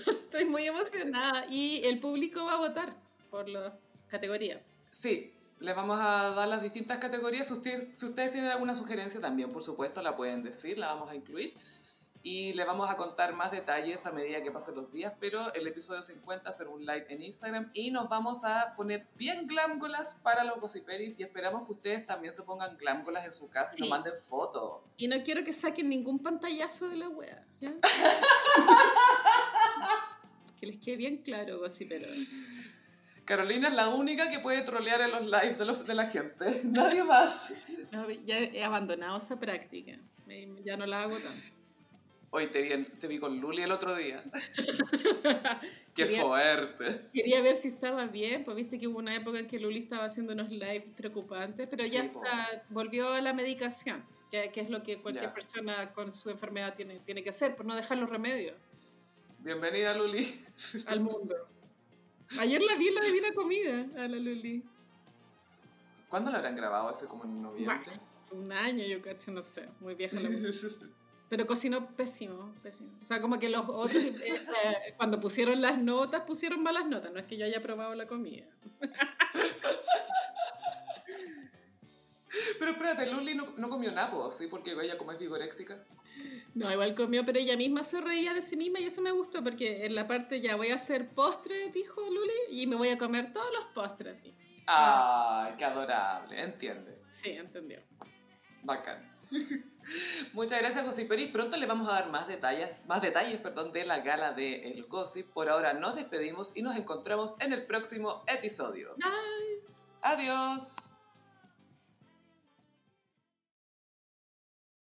Estoy muy emocionada. Y el público va a votar por las categorías. Sí, les vamos a dar las distintas categorías. Si, usted- si ustedes tienen alguna sugerencia también, por supuesto, la pueden decir, la vamos a incluir. Y les vamos a contar más detalles a medida que pasen los días, pero el episodio 50 será un live en Instagram y nos vamos a poner bien glamgolas para los gossiperis y esperamos que ustedes también se pongan glamgolas en su casa y Sí. nos manden fotos. Y no quiero que saquen ningún pantallazo de la wea. ¿ya? que les quede bien claro, pero Carolina es la única que puede trolear en los lives de, los- de la gente. Nadie más. No, ya he abandonado esa práctica. Ya no la hago tanto. Hoy te vi, en- te vi con Luli el otro día. Qué Quería- fuerte. Quería ver si estaba bien, pues viste que hubo una época en que Luli estaba haciendo unos lives preocupantes, pero ya Sí, está, volvió a la medicación, que, que es lo que cualquier Ya. persona con su enfermedad tiene, tiene que hacer, por no dejar los remedios Bienvenida, Luli. al mundo. Ayer la vi en la Divina Comida, a la Luli. ¿Cuándo lo habrán grabado? ¿Hace como en noviembre? Bah, un año, yo cacho, no sé, muy vieja la. Pero cocinó pésimo, pésimo. O sea, como que los otros, eh, eh, cuando pusieron las notas, pusieron malas notas. No es que yo haya probado la comida. Pero espérate, Luli no, no comió napo, ¿sí? Porque ella como es vigoréxica. No, igual comió, pero ella misma se reía de sí misma y eso me gustó porque en la parte ya voy a hacer postre, dijo Luli, y me voy a comer todos los postres. dijo. Ay, qué adorable, entiende. Sí, entendió. Bacán. Muchas gracias, Gossiperis. Pronto les vamos a dar más detalles, más detalles perdón, de la gala de El Gossip. Por ahora nos despedimos y nos encontramos en el próximo episodio. Bye. Adiós.